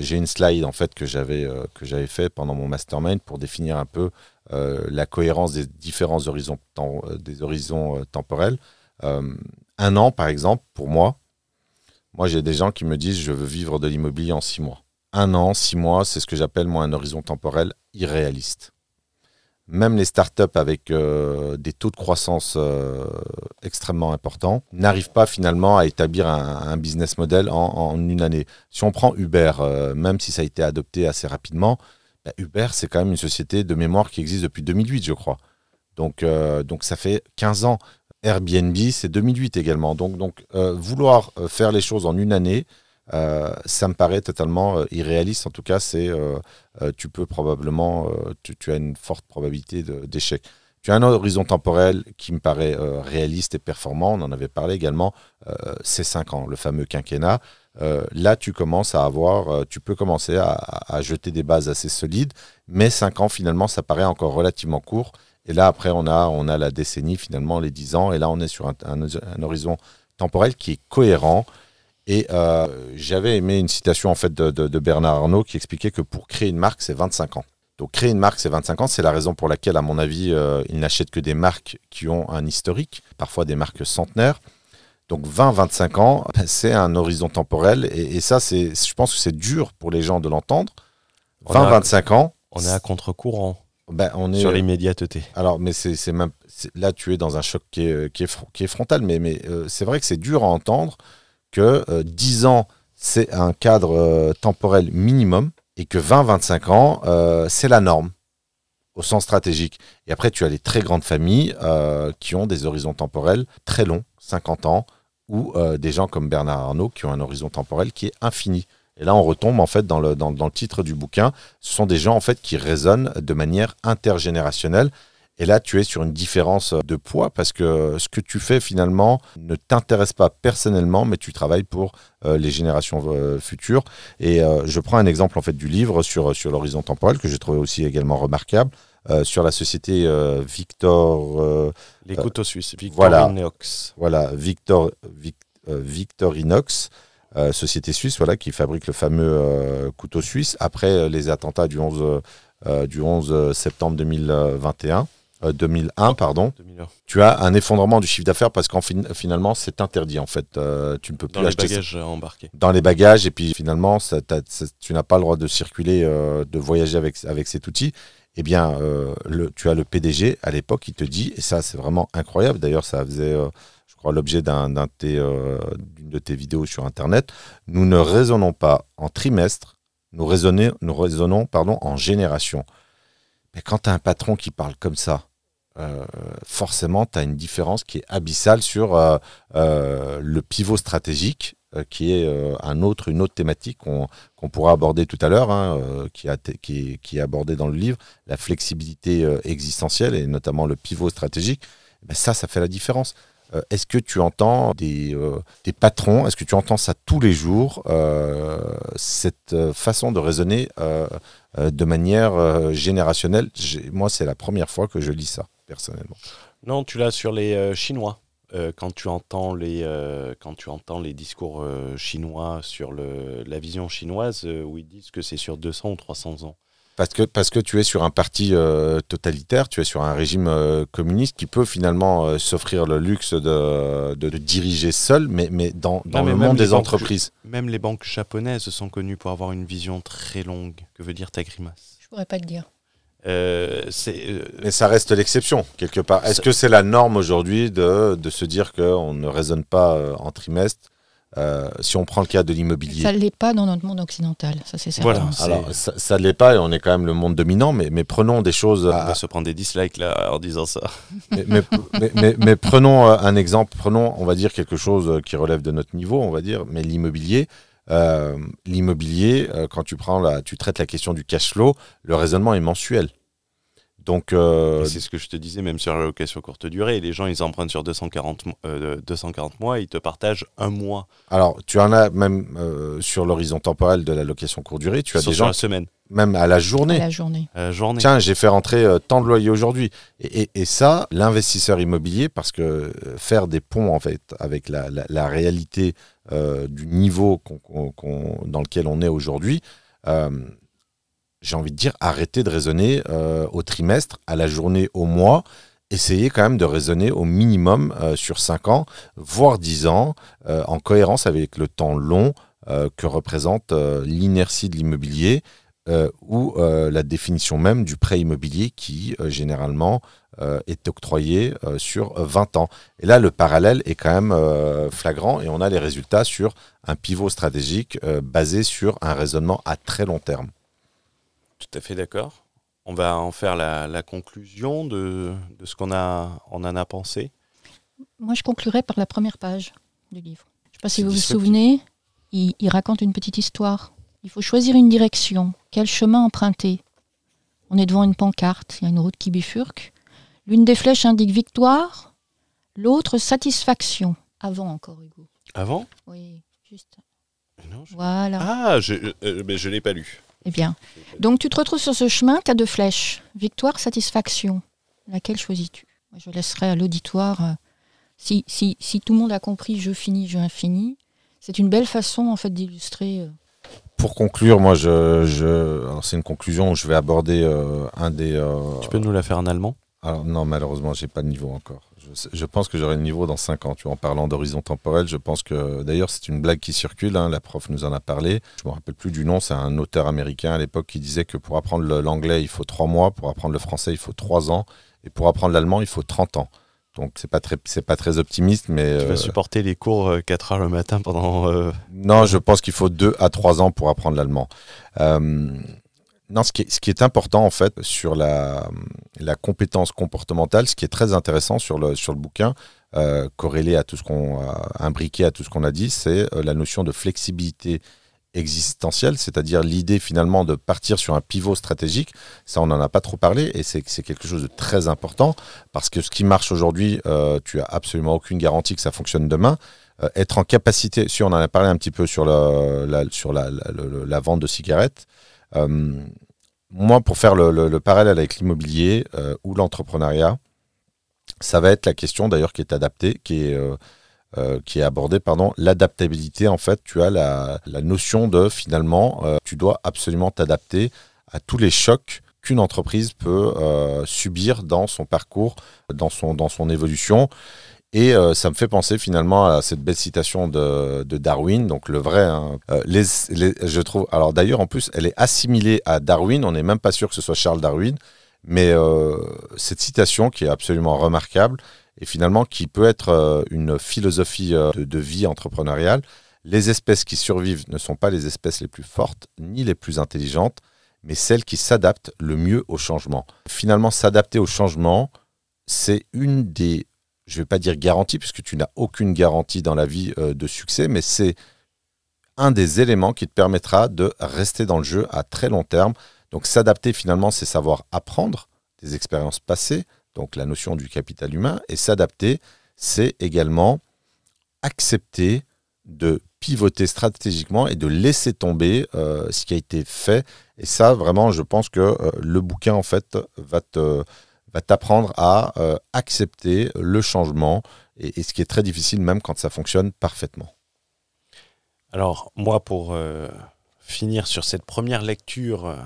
j'ai une slide en fait que j'avais que j'avais fait pendant mon mastermind pour définir un peu euh, la cohérence des différents horizons, euh, horizons euh, temporels. un an, par exemple, pour moi, moi j'ai des gens qui me disent je veux vivre de l'immobilier en six mois. Un an, six mois, c'est ce que j'appelle moi un horizon temporel irréaliste. Même les startups avec des taux de croissance extrêmement importants n'arrivent pas finalement à établir un, business model en, une année. Si on prend Uber, même si ça a été adopté assez rapidement, bah, Uber, c'est quand même une société de mémoire qui existe depuis 2008, je crois. Donc, euh, donc ça fait 15 ans. Airbnb, c'est 2008 également. Donc, donc euh, vouloir euh, faire les choses en une année, ça me paraît totalement irréaliste. En tout cas, c'est tu peux probablement, tu, as une forte probabilité d'échec. Tu as un horizon temporel qui me paraît réaliste et performant. On en avait parlé également. c'est 5 ans, le fameux quinquennat. Euh, là, tu commences à avoir, euh, tu peux commencer à, jeter des bases assez solides, mais 5 ans, finalement, ça paraît encore relativement court. Et là, après, on a, on a la décennie, finalement, les 10 ans, et là, on est sur un, horizon temporel qui est cohérent. Et euh, j'avais aimé une citation en fait de, Bernard Arnault qui expliquait que pour créer une marque, c'est 25 ans. Donc créer une marque, c'est 25 ans. C'est la raison pour laquelle, à mon avis, il n'achète que des marques qui ont un historique, parfois des marques centenaires. Donc 20-25 ans, ben, c'est un horizon temporel. Et, et ça, c'est, je pense que c'est dur pour les gens de l'entendre. On a- 20-25 ans, On est à contre-courant ben, on est sur l'immédiateté. Alors, mais c'est même là, tu es dans un choc qui est, qui est, fr- qui est frontal, mais, mais euh, c'est vrai que c'est dur à entendre que euh, 10 ans, c'est un cadre euh, temporel minimum et que 20-25 ans, euh, c'est la norme au sens stratégique. Et après, tu as les très grandes familles euh, qui ont des horizons temporels très longs, 50 ans, ou euh, des gens comme Bernard Arnault qui ont un horizon temporel qui est infini. Et là, on retombe en fait dans le, dans, dans le titre du bouquin. Ce sont des gens en fait qui raisonnent de manière intergénérationnelle. Et là, tu es sur une différence de poids parce que ce que tu fais finalement ne t'intéresse pas personnellement, mais tu travailles pour euh, les générations euh, futures. Et euh, je prends un exemple en fait du livre sur, sur l'horizon temporel que j'ai trouvé aussi également remarquable. sur la société Victor, Les couteaux suisses. Victor voilà. Victor, Vic- Victorinox, euh, société suisse, voilà, qui fabrique le fameux euh, couteau suisse après euh, les attentats du 11, euh, du 11 septembre 2021, euh, 2001, pardon. 2001. Tu as un effondrement du chiffre d'affaires parce qu'en fin- finalement, c'est interdit en fait. Euh, tu ne peux plus Dans les acheter ça bagages embarqués. dans les bagages et puis finalement ça, t'as- ça- tu n'as pas le droit de circuler, euh, de voyager avec, avec cet outil, eh bien euh, le, tu as le PDG à l'époque qui te dit, et ça c'est vraiment incroyable, d'ailleurs ça faisait euh, je crois l'objet euh, d'une de tes vidéos sur Internet, nous ne raisonnons pas en trimestre, nous, raisonnons, nous raisonnons pardon, en génération. Mais quand tu as un patron qui parle comme ça, euh, forcément, tu as une différence qui est abyssale sur euh, euh, le pivot stratégique, qui est un autre, une autre thématique qu'on qu'on pourra aborder tout à l'heure, hein, qui, qui, qui est abordée dans le livre, la flexibilité existentielle et notamment le pivot stratégique. Ben ça, ça fait la différence. Est-ce que tu entends des, des patrons, est-ce que tu entends ça tous les jours, cette façon de raisonner de manière générationnelle? Moi, c'est la première fois que je lis ça, personnellement. Non, tu l'as sur les euh, Chinois. Euh, quand, tu entends les, euh, quand tu entends les discours euh, chinois sur le, la vision chinoise, euh, où ils disent que c'est sur 200 ou 300 ans. Parce que, parce que tu es sur un parti euh, totalitaire, tu es sur un régime euh, communiste qui peut finalement euh, s'offrir le luxe de, de, de diriger seul, mais, mais dans, dans Non, mais le même monde les des banques- entreprises. Même les banques japonaises sont connues pour avoir une vision très longue. Que veut dire ta grimace? Je pourrais pas te dire. Euh, euh, Mais ça reste l'exception, quelque part. Est-ce que c'est la norme aujourd'hui de, de se dire qu'on ne raisonne pas euh, en trimestre Euh, Si on prend le cas de l'immobilier? Ça ne l'est pas dans notre monde occidental, ça c'est certain. Voilà. Alors, ça, ne l'est pas et on est quand même le monde dominant, mais, mais prenons des choses. on à- va se prendre des dislikes là en disant ça. mais, mais- mais- mais- mais prenons un exemple, prenons, on va dire, quelque chose qui relève de notre niveau, on va dire, mais l'immobilier. Euh, l'immobilier, euh, quand tu prends la, tu traites la question du cash flow, le raisonnement est mensuel. Donc, euh, c'est ce que je te disais, même sur la location courte durée. Les gens, ils empruntent sur 240, mo- euh, 240 mois, ils te partagent un mois. alors, tu en as même euh, sur l'horizon temporel de la location courte durée, tu as Sur des gens, la semaine, même à la À journée, la journée. à la journée. Tiens, j'ai fait rentrer euh, tant de loyers aujourd'hui. Et, et- et ça, l'investisseur immobilier, parce que faire des ponts en fait avec la, la- la réalité euh, du niveau dans lequel on est aujourd'hui, euh, j'ai envie de dire, arrêtez de raisonner euh, au trimestre, à la journée, au mois. Essayez quand même de raisonner au minimum sur 5 ans, voire 10 ans, en cohérence avec le temps long que représente l'inertie de l'immobilier euh, ou euh, la définition même du prêt immobilier qui euh, généralement euh, est octroyé euh, sur euh, 20 ans. Et là, le parallèle est quand même euh, flagrant et on a les résultats sur un pivot stratégique euh, basé sur un raisonnement à très long terme. Tout à fait d'accord. On va en faire la, la conclusion de, de ce qu'on a, on en a pensé. Moi, je conclurai par la première page du livre. Je ne sais pas si vous vous souvenez, il, il raconte une petite histoire. Il faut choisir une direction. Quel chemin emprunter? On est devant une pancarte, il y a une route qui bifurque. L'une des flèches indique victoire, l'autre satisfaction. Avant encore, Hugo. Avant? Oui, juste. Non, je- Voilà. Ah, je ne l'ai pas lu. Eh bien, donc tu te retrouves sur ce chemin, tu as deux flèches. Victoire, satisfaction. Laquelle choisis-tu? Je laisserai à l'auditoire, euh, si, si, si tout le monde a compris je finis, je infini, c'est une belle façon en fait d'illustrer. euh, Pour conclure, moi, je, c'est une conclusion où je vais aborder euh, un des. euh, Tu peux nous la faire en allemand? Alors non, malheureusement, j'ai pas de niveau encore. Je, je pense que j'aurai le niveau dans 5 ans. Tu vois, en parlant d'horizon temporel, je pense que d'ailleurs c'est une blague qui circule. hein, la prof nous en a parlé. Je me rappelle plus du nom. C'est un auteur américain à l'époque qui disait que pour apprendre l'anglais il faut 3 mois, pour apprendre le français il faut 3 ans, et pour apprendre l'allemand il faut 30 ans. Donc c'est pas très c'est pas très optimiste, mais Tu euh, vas supporter les cours 4 heures le matin pendant. euh, non, je pense qu'il faut 2 à 3 ans pour apprendre l'allemand. Euh, non, ce qui, est, ce qui est important en fait sur la, la compétence comportementale, ce qui est très intéressant sur le, sur le bouquin, euh, corrélé à tout ce qu'on imbriqué à tout ce qu'on a dit, c'est euh, la notion de flexibilité existentielle, c'est-à-dire l'idée finalement de partir sur un pivot stratégique. Ça, on n'en a pas trop parlé et c'est quelque chose de très important parce que ce qui marche aujourd'hui, euh, tu as absolument aucune garantie que ça fonctionne demain. Euh, être en capacité, si on en a parlé un petit peu sur, la, sur la, vente de cigarettes, euh, moi, pour faire le, le- le parallèle avec l'immobilier ou l'entrepreneuriat, ça va être la question d'ailleurs qui est adaptée, qui est, euh, qui est abordée, pardon, l'adaptabilité. En fait, tu as la, la notion de finalement, euh, tu dois absolument t'adapter à tous les chocs qu'une entreprise peut euh, subir dans son parcours, dans son, dans son évolution. Et ça me fait penser finalement à cette belle citation de, de Darwin, donc le vrai. hein. Je trouve. Alors d'ailleurs, en plus, elle est assimilée à Darwin. On n'est même pas sûr que ce soit Charles Darwin, mais cette citation qui est absolument remarquable et finalement qui peut être euh, une philosophie euh, de, vie entrepreneuriale. Les espèces qui survivent ne sont pas les espèces les plus fortes ni les plus intelligentes, mais celles qui s'adaptent le mieux au changement. Finalement, s'adapter au changement, c'est une des je ne vais pas dire garantie, puisque tu n'as aucune garantie dans la vie euh, de succès, mais c'est un des éléments qui te permettra de rester dans le jeu à très long terme. Donc s'adapter finalement, c'est savoir apprendre des expériences passées, donc la notion du capital humain, et s'adapter, c'est également accepter de pivoter stratégiquement et de laisser tomber euh, ce qui a été fait. Et ça, vraiment, je pense que euh, le bouquin, en fait, va t'apprendre à euh, accepter le changement, et, ce qui est très difficile même quand ça fonctionne parfaitement. Alors, moi, pour finir sur cette première lecture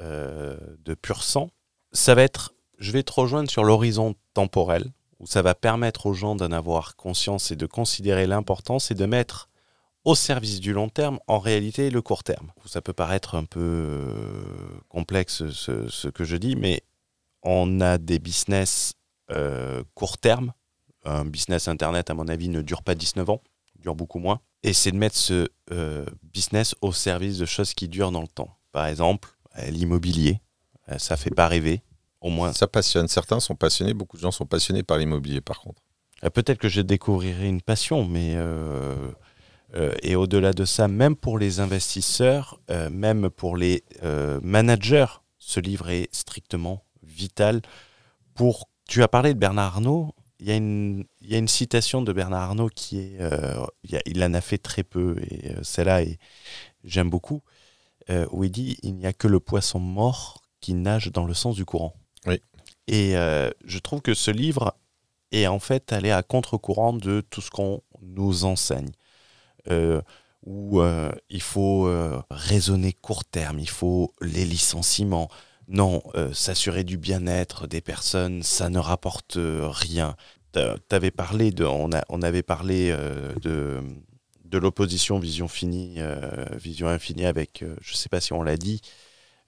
de Pur Sang, ça va être, je vais te rejoindre sur l'horizon temporel, où ça va permettre aux gens d'en avoir conscience et de considérer l'importance et de mettre au service du long terme, en réalité, le court terme. Ça peut paraître un peu euh, complexe ce, que je dis, mais on a des business euh, court terme. Un business Internet, à mon avis, ne dure pas 19 ans, dure beaucoup moins. Et c'est de mettre ce euh, business au service de choses qui durent dans le temps. Par exemple, l'immobilier, ça fait pas rêver. Au moins, Ça passionne. Certains sont passionnés, beaucoup de gens sont passionnés par l'immobilier par contre. Euh, Peut-être que je découvrirai une passion, mais euh, euh, et au-delà de ça, même pour les investisseurs, euh, même pour les managers, ce livre est strictement vital. Pour, tu as parlé de Bernard Arnault. Il y a une, il y a une citation de Bernard Arnault qui est, il, a- il en a fait très peu et celle-là, j'aime beaucoup, où il dit il n'y a que le poisson mort qui nage dans le sens du courant. Oui. Et euh, je trouve que ce livre est en fait allé à contre-courant de tout ce qu'on nous enseigne. Euh, où euh, il faut raisonner court terme, il faut les licenciements. Non, s'assurer du bien-être des personnes, ça ne rapporte rien. T'avais parlé de, on, a- on avait parlé de, de l'opposition vision finie, vision infinie avec, je sais pas si on l'a dit,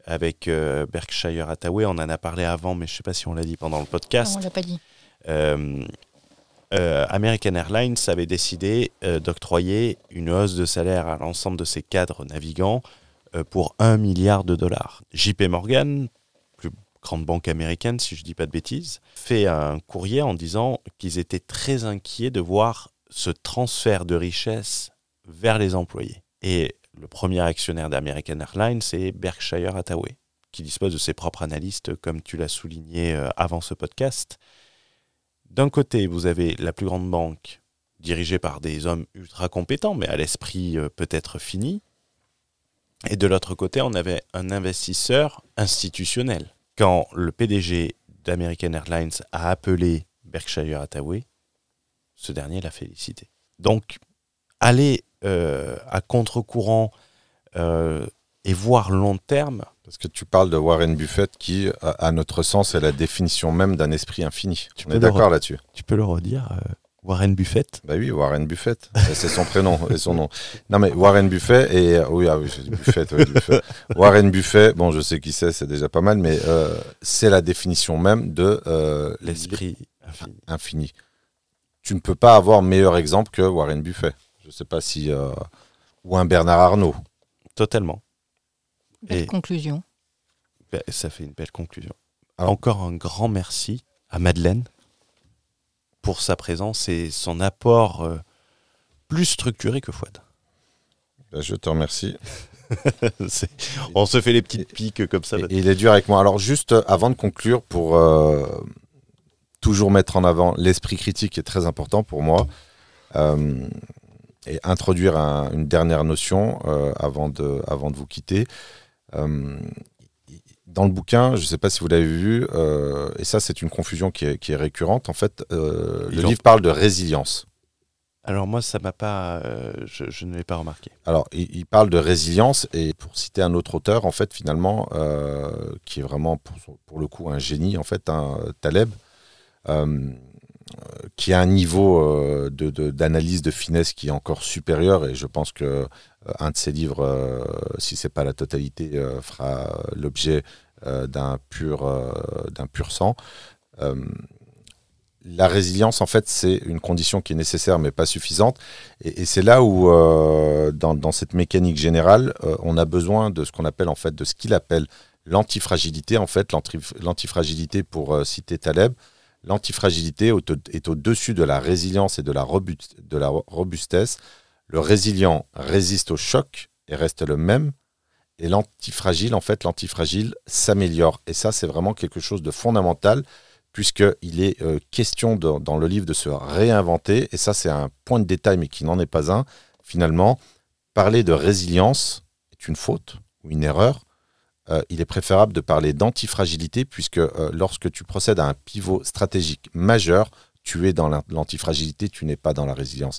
avec euh, Berkshire Hathaway. On en a parlé avant, mais je sais pas si on l'a dit pendant le podcast. Non, on l'a pas dit. Euh, euh, American Airlines avait décidé euh, d'octroyer une hausse de salaire à l'ensemble de ses cadres navigants euh, pour 1 milliard de dollars. JP Morgan, plus grande banque américaine si je ne dis pas de bêtises, fait un courrier en disant qu'ils étaient très inquiets de voir ce transfert de richesse vers les employés. Et le premier actionnaire d'American Airlines, c'est Berkshire Hathaway, qui dispose de ses propres analystes, comme tu l'as souligné euh, avant ce podcast. D'un côté, vous avez la plus grande banque dirigée par des hommes ultra compétents, mais à l'esprit euh, peut-être fini. Et de l'autre côté, on avait un investisseur institutionnel. Quand le PDG d'American Airlines a appelé Berkshire Hathaway, ce dernier l'a félicité. Donc, aller euh, à contre-courant, euh, et voir long terme. Parce que tu parles de Warren Buffett qui, à, à notre sens, est la définition même d'un esprit infini. Tu On est d'accord là-dessus Tu peux le redire, euh, Warren Buffett? Bah oui, Warren Buffett. C'est son prénom et son nom. Non mais Warren Buffett et oui, ah oui, j'ai dit Buffett. Warren Buffett. Bon, je sais qui c'est, c'est déjà pas mal, mais c'est la définition même de L'esprit infini. infini. Tu ne peux pas avoir meilleur exemple que Warren Buffett. Je sais pas si euh, ou un Bernard Arnault. Totalement. Belle Et- conclusion. Ben, ça fait une belle conclusion. Alors- Encore un grand merci à Madeleine pour sa présence et son apport euh, plus structuré que Fouad. Ben, je te remercie. On se fait les petites piques comme ça. Et- il est dur avec moi. Alors juste euh, avant de conclure, pour euh, toujours mettre en avant l'esprit critique est très important pour moi. Euh, et introduire un- une dernière notion euh, avant, de, avant de vous quitter. Euh, dans le bouquin, je ne sais pas si vous l'avez vu, euh, et ça c'est une confusion qui est, qui est récurrente, en fait, le ont- livre parle de résilience. Alors moi, ça m'a pas, je, je ne l'ai pas remarqué. Alors, il, il parle de résilience, et pour citer un autre auteur, en fait, finalement, qui est vraiment, pour, pour le coup, un génie, en fait, un Taleb, qui a un niveau euh, de- de- d'analyse, de, finesse qui est encore supérieur, et je pense que euh, un de ses livres, euh, si c'est pas la totalité, fera l'objet d'un pur, d'un pur sang. La résilience, en fait, c'est une condition qui est nécessaire mais pas suffisante. Et, et c'est là où, dans, dans cette mécanique générale, on a besoin de ce qu'on appelle, en fait, de ce qu'il appelle l'antifragilité. En fait, l'anti- l'antifragilité, pour citer Taleb, l'antifragilité est au-dessus de la résilience et de la, robustesse. Le résilient résiste au choc et reste le même. Et l'antifragile, en fait, l'antifragile s'améliore. Et ça, c'est vraiment quelque chose de fondamental puisqu'il est euh, question dans le livre de se réinventer, et ça c'est un point de détail mais qui n'en est pas un, finalement, parler de résilience est une faute ou une erreur. Euh, il est préférable de parler d'antifragilité, puisque euh, lorsque tu procèdes à un pivot stratégique majeur, tu es dans l'an- l'antifragilité, tu n'es pas dans la résilience.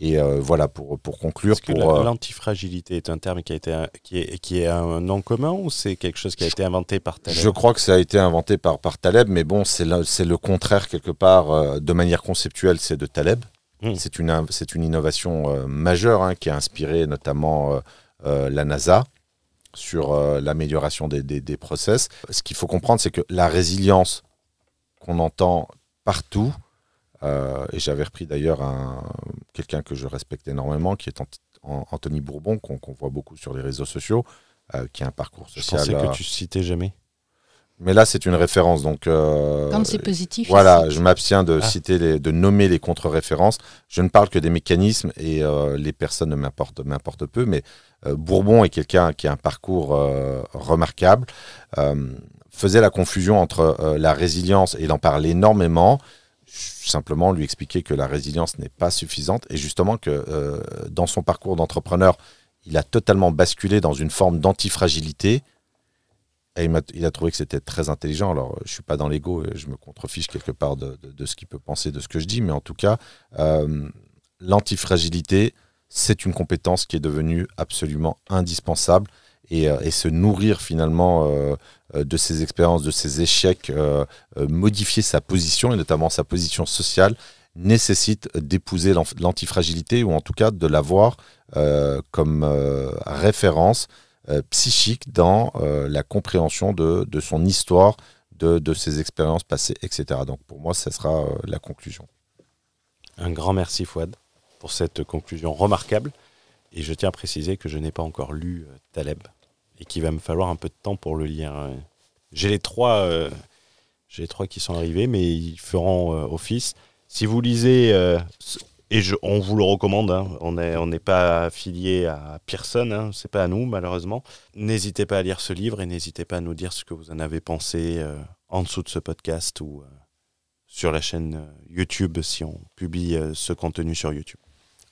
Et euh, voilà, pour, pour conclure, Est-ce que l'antifragilité est un terme qui, a été, qui, est, qui est un nom commun ou c'est quelque chose qui a été inventé par Taleb? Je crois que ça a été inventé par, par Taleb, mais bon, c'est le, contraire quelque part, de manière conceptuelle, c'est de Taleb. Mm. C'est une, une innovation majeure hein, qui a inspiré notamment la NASA sur euh, l'amélioration des, des, des process. Ce qu'il faut comprendre, c'est que la résilience qu'on entend partout, euh, et j'avais repris d'ailleurs un- quelqu'un que je respecte énormément, qui est Ant- An- Anthony Bourbon, qu'on voit beaucoup sur les réseaux sociaux, euh, qui a un parcours Je social. pensais euh, que tu citais jamais. mais là, c'est une référence, donc. euh, Quand c'est positif, Voilà, il je m'abstiens de Ah. citer, les, de nommer les contre-références. Je ne parle que des mécanismes et euh, les personnes ne m'importent, m'importent peu. Mais euh, Bourbon est quelqu'un qui a un parcours euh, remarquable. euh, faisait la confusion entre euh, la résilience et il en parle énormément. Simplement lui expliquer que la résilience n'est pas suffisante et justement que euh, dans son parcours d'entrepreneur, il a totalement basculé dans une forme d'antifragilité. Et il, a trouvé que c'était très intelligent. Alors, je suis pas dans l'ego et je me contrefiche quelque part de, ce qu'il peut penser de ce que je dis, mais en tout cas, euh, l'antifragilité, c'est une compétence qui est devenue absolument indispensable. Et, euh, se nourrir finalement euh, euh, de ses expériences, de ses échecs, modifier sa position et notamment sa position sociale nécessite d'épouser l'antifragilité ou en tout cas de l'avoir comme référence psychique dans la compréhension de, son histoire, de, de ses expériences passées, etc. Donc pour moi, ce sera la conclusion. Un grand merci Fouad cette conclusion remarquable. Et je tiens à préciser que je n'ai pas encore lu euh, Taleb et qu'il va me falloir un peu de temps pour le lire. hein. J'ai les trois, euh, les trois qui sont arrivés, mais ils feront euh, office. Si vous lisez, et on vous le recommande, hein, on n'est pas affilié à Pearson, hein, c'est pas à nous malheureusement. N'hésitez pas à lire ce livre et n'hésitez pas à nous dire ce que vous en avez pensé en dessous de ce podcast ou sur la chaîne YouTube si on publie ce contenu sur YouTube.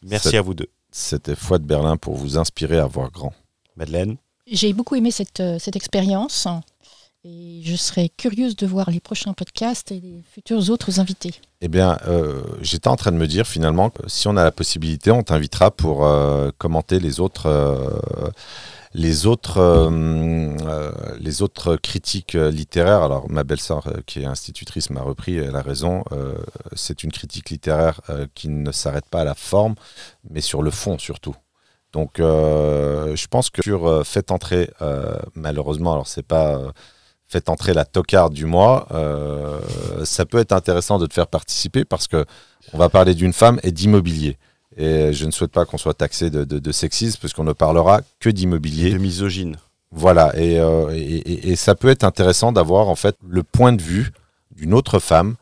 Merci à vous deux. C'était Foi de Berlin pour vous inspirer à voir grand. Madeleine, J'ai beaucoup aimé cette, euh, cette expérience et je serais curieuse de voir les prochains podcasts et les futurs autres invités. Eh bien, euh, j'étais en train de me dire finalement que si on a la possibilité, on t'invitera pour euh, commenter les autres, euh, Les autres, euh, euh, les autres critiques littéraires, alors ma belle-sœur euh, qui est institutrice m'a repris, elle a raison, c'est une critique littéraire qui ne s'arrête pas à la forme, mais sur le fond surtout. Donc je pense que sur Faites entrer, malheureusement, alors c'est pas Faites entrer la tocarde du mois, ça peut être intéressant de te faire participer parce que on va parler d'une femme et d'immobilier. Et je ne souhaite pas qu'on soit taxé de, de, de sexisme, puisqu'on ne parlera que d'immobilier. De misogyne. Voilà, et, euh, et, et- et ça peut être intéressant d'avoir en fait le point de vue d'une autre femme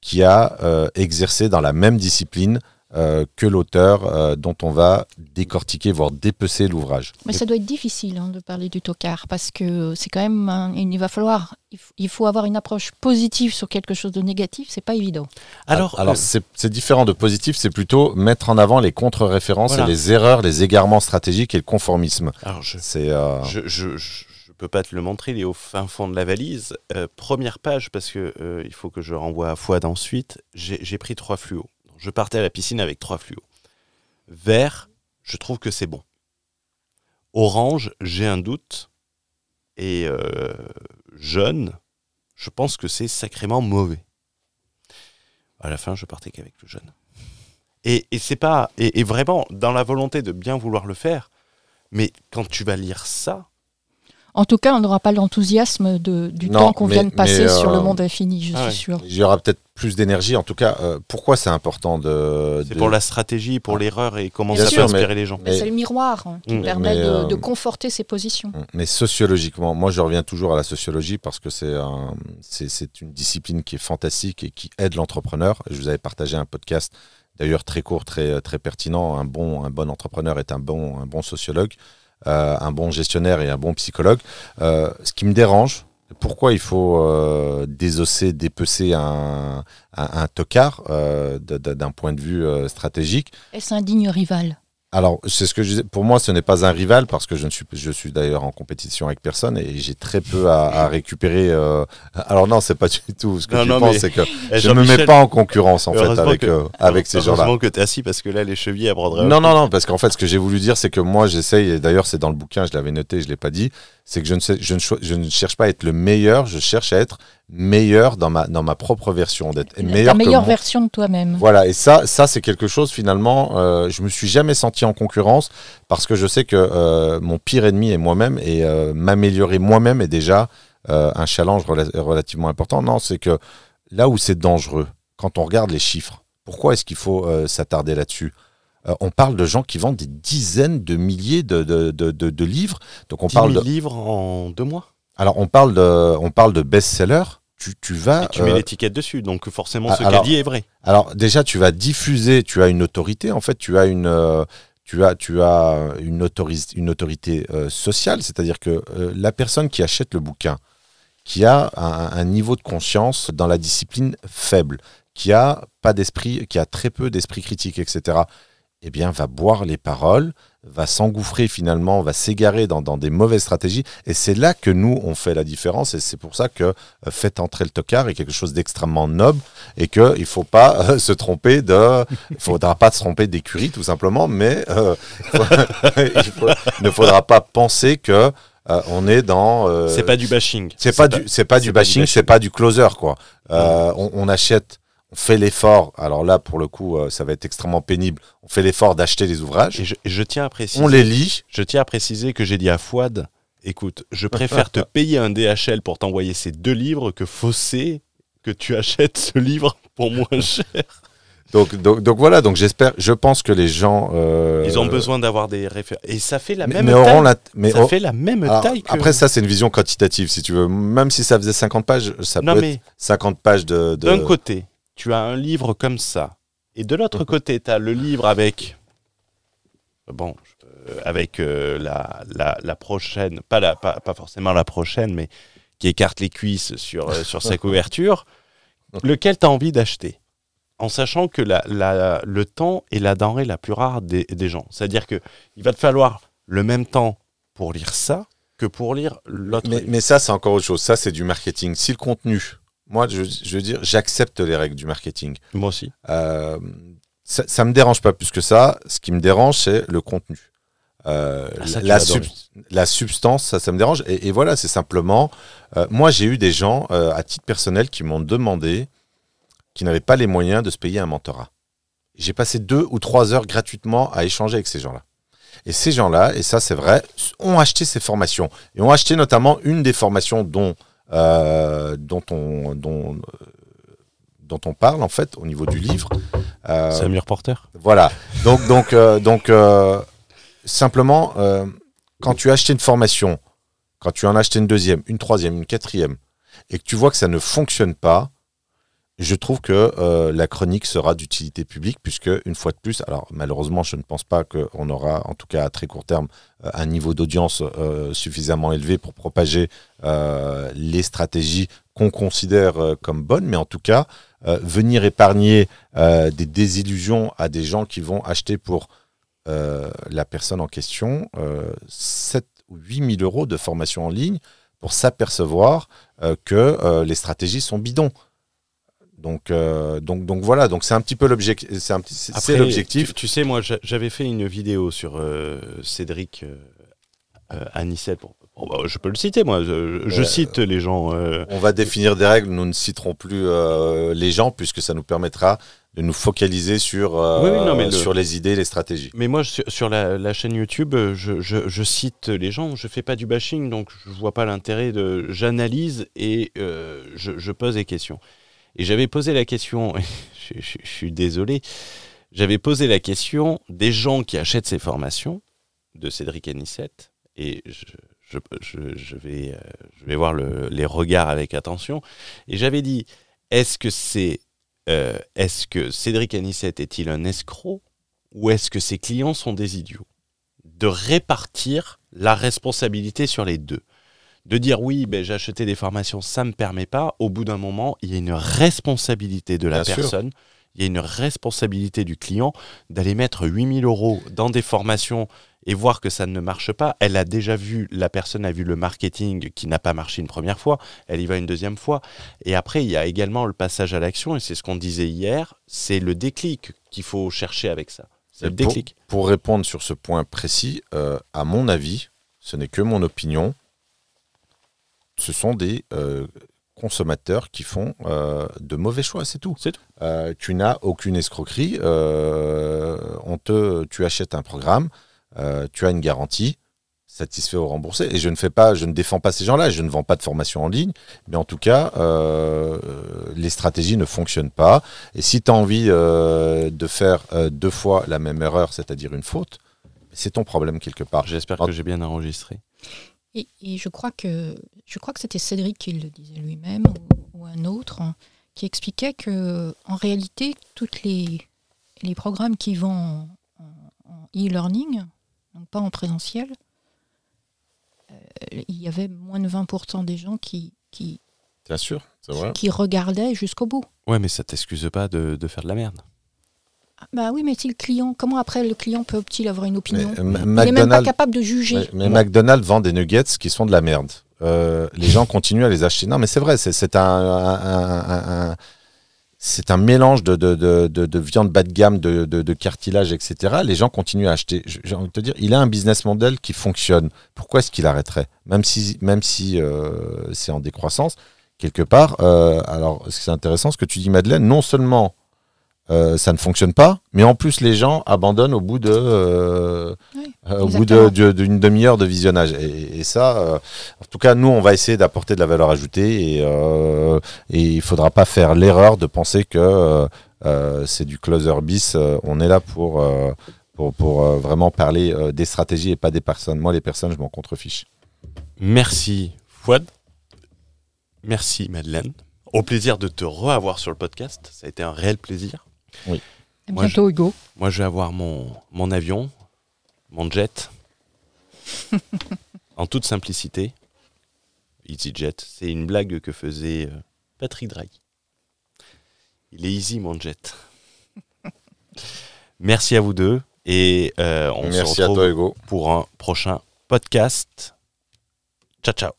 qui a euh, exercé dans la même discipline euh, que l'auteur euh, dont on va décortiquer, voire dépecer l'ouvrage. Mais ça doit être difficile hein, de parler du tocard parce que c'est quand même. un- il va falloir. Il faut avoir une approche positive sur quelque chose de négatif. C'est pas évident. Alors, alors euh, c'est différent de positif, c'est plutôt mettre en avant les contre-références Voilà. et les erreurs, les égarements stratégiques et le conformisme. alors je, euh, je, je, peux pas te le montrer, il est au fin fond de la valise. Euh, première page, parce que euh, il faut que je renvoie à Fouad ensuite. J'ai j'ai pris trois fluos. Je partais à la piscine avec trois fluos. Vert, je trouve que c'est bon. Orange, j'ai un doute. Et euh, jaune, je pense que c'est sacrément mauvais. À la fin, je partais qu'avec le jaune. Et, et c'est pas. Et vraiment, dans la volonté de bien vouloir le faire, mais quand tu vas lire ça, En tout cas, on n'aura pas l'enthousiasme du Non, temps qu'on vient de passer sur le euh, monde infini, je ah ouais. suis sûre. il y aura peut-être plus d'énergie. En tout cas, euh, pourquoi c'est important de. C'est de- pour la stratégie, pour Ah. l'erreur et comment Bien ça sûr, peut mais- inspirer les gens. Mais mais- c'est le miroir hein, qui Mm. permet Mais, de, euh, de conforter ses positions. Mais sociologiquement, moi je reviens toujours à la sociologie parce que c'est un- c'est c'est une discipline qui est fantastique et qui aide l'entrepreneur. Je vous avais partagé un podcast, d'ailleurs très court, très, très pertinent. Un bon, un bon entrepreneur est un bon, un bon sociologue, euh, un bon gestionnaire et un bon psychologue. Euh, ce qui me dérange, pourquoi il faut euh, désosser, dépecer un, tocard euh, d'un point de vue euh, stratégique Est-ce un digne rival? Alors, c'est ce que je disais. Pour moi, ce n'est pas un rival parce que je ne suis, je suis d'ailleurs en compétition avec personne et j'ai très peu à, à récupérer. euh, Alors non, c'est pas du tout. Ce que Non, tu non, penses, c'est que je ne me mets pas en concurrence en fait avec que- euh, avec ces gens-là. Heureusement que tu es assis parce que là, les chevilles, elles prendraient. Non, non, non, parce qu'en fait, ce que j'ai voulu dire, c'est que moi, j'essaye, et d'ailleurs, c'est dans le bouquin, je l'avais noté, je l'ai pas dit, c'est que je ne, sais, je, ne je ne cherche pas à être le meilleur, je cherche à être meilleur dans ma, dans ma propre version, d'être La meilleur meilleure version de toi-même. Voilà, et ça, ça c'est quelque chose finalement. Euh, je me suis jamais senti en concurrence parce que je sais que euh, mon pire ennemi est moi-même et euh, m'améliorer moi-même est déjà euh, un challenge rela- relativement important. Non, c'est que là où c'est dangereux, quand on regarde les chiffres, pourquoi est-ce qu'il faut euh, s'attarder là-dessus? Euh, On parle de gens qui vendent des dizaines de milliers de, de, de, de- de livres. Donc on 10 parle 000 de, livres en deux mois? Alors on parle de, on parle de best-seller. Tu, tu vas. Et tu mets euh, l'étiquette dessus. Donc forcément, ah, ce qu'elle dit est vrai. Alors déjà, tu vas diffuser, tu as une autorité, en fait, tu as une, euh, tu as, tu as une, autoris- une autorité euh, sociale, c'est-à-dire que la personne qui achète le bouquin, qui a un, un niveau de conscience dans la discipline faible, qui a pas d'esprit, qui a très peu d'esprit critique, etc., eh bien, va boire les paroles, va s'engouffrer finalement, va s'égarer dans, dans des mauvaises stratégies. Et c'est là que nous, on fait la différence. Et c'est pour ça que euh, Faites entrer le tocard est quelque chose d'extrêmement noble et qu'il ne faut pas euh, se tromper de. Il ne faudra pas se tromper d'écurie, tout simplement, mais euh, il faut- il ne faudra pas penser que. euh, on est dans. c'est pas du bashing. c'est pas, du, c'est pas du pas du bashing, c'est pas du closer, quoi. On, on achète, on fait l'effort. Alors là, pour le coup, euh, ça va être extrêmement pénible. On fait l'effort d'acheter les ouvrages. Et je, tiens à préciser. On les lit. Je tiens à préciser que j'ai dit à Fouad, écoute, je préfère te payer un DHL pour t'envoyer ces deux livres que fausser que tu achètes ce livre pour moins cher. Donc, donc, donc voilà. Donc j'espère, je pense que les gens. euh, Ils ont besoin d'avoir des références. Et ça fait la mais, même mais taille. la. Mais ça fait la même alors, taille que. Après, ça, c'est une vision quantitative, si tu veux. Même si ça faisait 50 pages, ça non peut être 50 pages de. de- d'un côté, tu as un livre comme ça, et de l'autre Mhm. côté, tu as le livre avec. Bon, euh, avec euh, la, la, la prochaine, pas, la, pas, pas forcément la prochaine, mais qui écarte les cuisses sur, euh, sur sa couverture, lequel tu as envie d'acheter? En sachant que la, la- le temps est la denrée la plus rare des, des gens. C'est-à-dire que il va te falloir le même temps pour lire ça que pour lire l'autre. Mais, mais ça, c'est encore autre chose. Ça, c'est du marketing. Si le contenu, moi, je, je veux dire, j'accepte les règles du marketing. Moi aussi. Euh, ça, ça me dérange pas plus que ça. Ce qui me dérange, c'est le contenu. euh, Ah, ça, la, sub- substance, ça, ça me dérange. Et, et voilà, c'est simplement. euh, moi, j'ai eu des gens, euh, à titre personnel, qui m'ont demandé, qui n'avaient pas les moyens de se payer un mentorat. J'ai passé deux ou trois heures gratuitement à échanger avec ces gens-là. Et ces gens-là, et ça c'est vrai, ont acheté ces formations. Et ont acheté notamment une des formations dont, dont, on, dont, euh, dont on parle, en fait, au niveau du livre. Euh, Samuel Porter. voilà. Donc, donc, euh, donc euh, simplement, euh, quand tu as acheté une formation, quand tu en as acheté une deuxième, une troisième, une quatrième, et que tu vois que ça ne fonctionne pas, je trouve que euh, la chronique sera d'utilité publique, puisque, une fois de plus, alors malheureusement, je ne pense pas qu'on aura, en tout cas à très court terme, euh, un niveau d'audience euh, suffisamment élevé pour propager les stratégies qu'on considère comme bonnes, mais en tout cas, venir épargner des désillusions à des gens qui vont acheter pour la personne en question euh, 7 ou 8 000 euros de formation en ligne pour s'apercevoir que les stratégies sont bidons. Donc, euh, donc, donc voilà, donc c'est un petit peu l'objectif. C'est. Tu, tu sais, moi, j'a- j'avais fait une vidéo sur euh, Cédric euh, euh, Anicet. Bah, je peux le citer, moi. Je, je cite les gens. On va définir des règles. Nous ne citerons plus les gens puisque ça nous permettra de nous focaliser sur, Oui, oui, non, mais le- sur les idées, les stratégies. Mais moi, sur, sur la, la chaîne YouTube, je, je- je cite les gens, je fais pas du bashing, donc je vois pas l'intérêt de. J'analyse et je pose des questions. Et j'avais posé la question, je, suis désolé, j'avais posé la question des gens qui achètent ces formations de Cédric Anissette, et euh, je vais voir le- les regards avec attention. Et j'avais dit, est-ce que euh, est-ce que Cédric Anissette est-il un escroc ou est-ce que ses clients sont des idiots? De répartir la responsabilité sur les deux. De dire oui, ben, j'ai acheté des formations, ça ne me permet pas. Au bout d'un moment, il y a une responsabilité de la Bien sûr. personne, il y a une responsabilité du client d'aller mettre 8000 euros dans des formations et voir que ça ne marche pas. Elle a déjà vu, la personne a vu le marketing qui n'a pas marché une première fois, elle y va une deuxième fois. Et après, il y a également le passage à l'action, et c'est ce qu'on disait hier, c'est le déclic qu'il faut chercher avec ça. C'est le pour- déclic. Pour répondre sur ce point précis, euh, à mon avis, ce n'est que mon opinion, ce sont des euh, consommateurs qui font euh, de mauvais choix, c'est tout. C'est tout. Euh, tu n'as aucune escroquerie, euh, on te, tu achètes un programme, euh, tu as une garantie, satisfait ou remboursé. Et je ne fais pas, je ne défends pas ces gens-là, je ne vends pas de formation en ligne, mais en tout cas, euh, les stratégies ne fonctionnent pas. Et si tu as envie euh, de faire euh, deux fois la même erreur, c'est-à-dire une faute, c'est ton problème quelque part. J'espère En- que j'ai bien enregistré. Et, et je crois que je crois que c'était Cédric qui le disait lui-même ou, ou un autre hein, qui expliquait que en réalité toutes les les programmes qui vont en, e-learning, donc pas en présentiel, euh, il y avait moins de 20% des gens qui qui, Bien sûr, c'est vrai. qui regardaient jusqu'au bout. Ouais, mais ça t'excuse pas de, de faire de la merde. Ah, Bah oui, mais si le client, comment après le client peut-il avoir une opinion Mais, euh, Il n'est même pas capable de juger. Ouais, mais McDonald's vend des nuggets qui sont de la merde. Euh, les gens continuent à les acheter. Non, mais c'est vrai, c'est- un, un- mélange de, de, de, de- de viande bas de gamme, de, cartilage, etc. Les gens continuent à acheter. J'ai envie de te dire, il a un business model qui fonctionne. Pourquoi est-ce qu'il arrêterait? Même si, même si euh, c'est en décroissance, quelque part. euh, alors, c'est intéressant ce que tu dis, Madeleine? Non seulement euh, ça ne fonctionne pas, mais en plus les gens abandonnent au bout de euh, Oui, euh, au bout de- exactement. de- d'une demi-heure de visionnage. Et, et ça, euh, en tout cas, nous, on va essayer d'apporter de la valeur ajoutée et, euh, et il faudra pas faire l'erreur de penser que c'est du closer bis. On est là pour, pour, pour vraiment parler des stratégies et pas des personnes. Moi, les personnes, je m'en contrefiche. Merci Fouad. Merci Madeleine. Au plaisir de te reavoir sur le podcast. Ça a été un réel plaisir. À Moi, bientôt, Hugo. Moi, je vais avoir mon, mon avion, mon jet, en toute simplicité. EasyJet, c'est une blague que faisait euh, Patrick Drahi. Il est easy, mon jet. Merci à vous deux et euh, on Merci se à retrouve toi, Hugo. pour un prochain podcast. Ciao, ciao.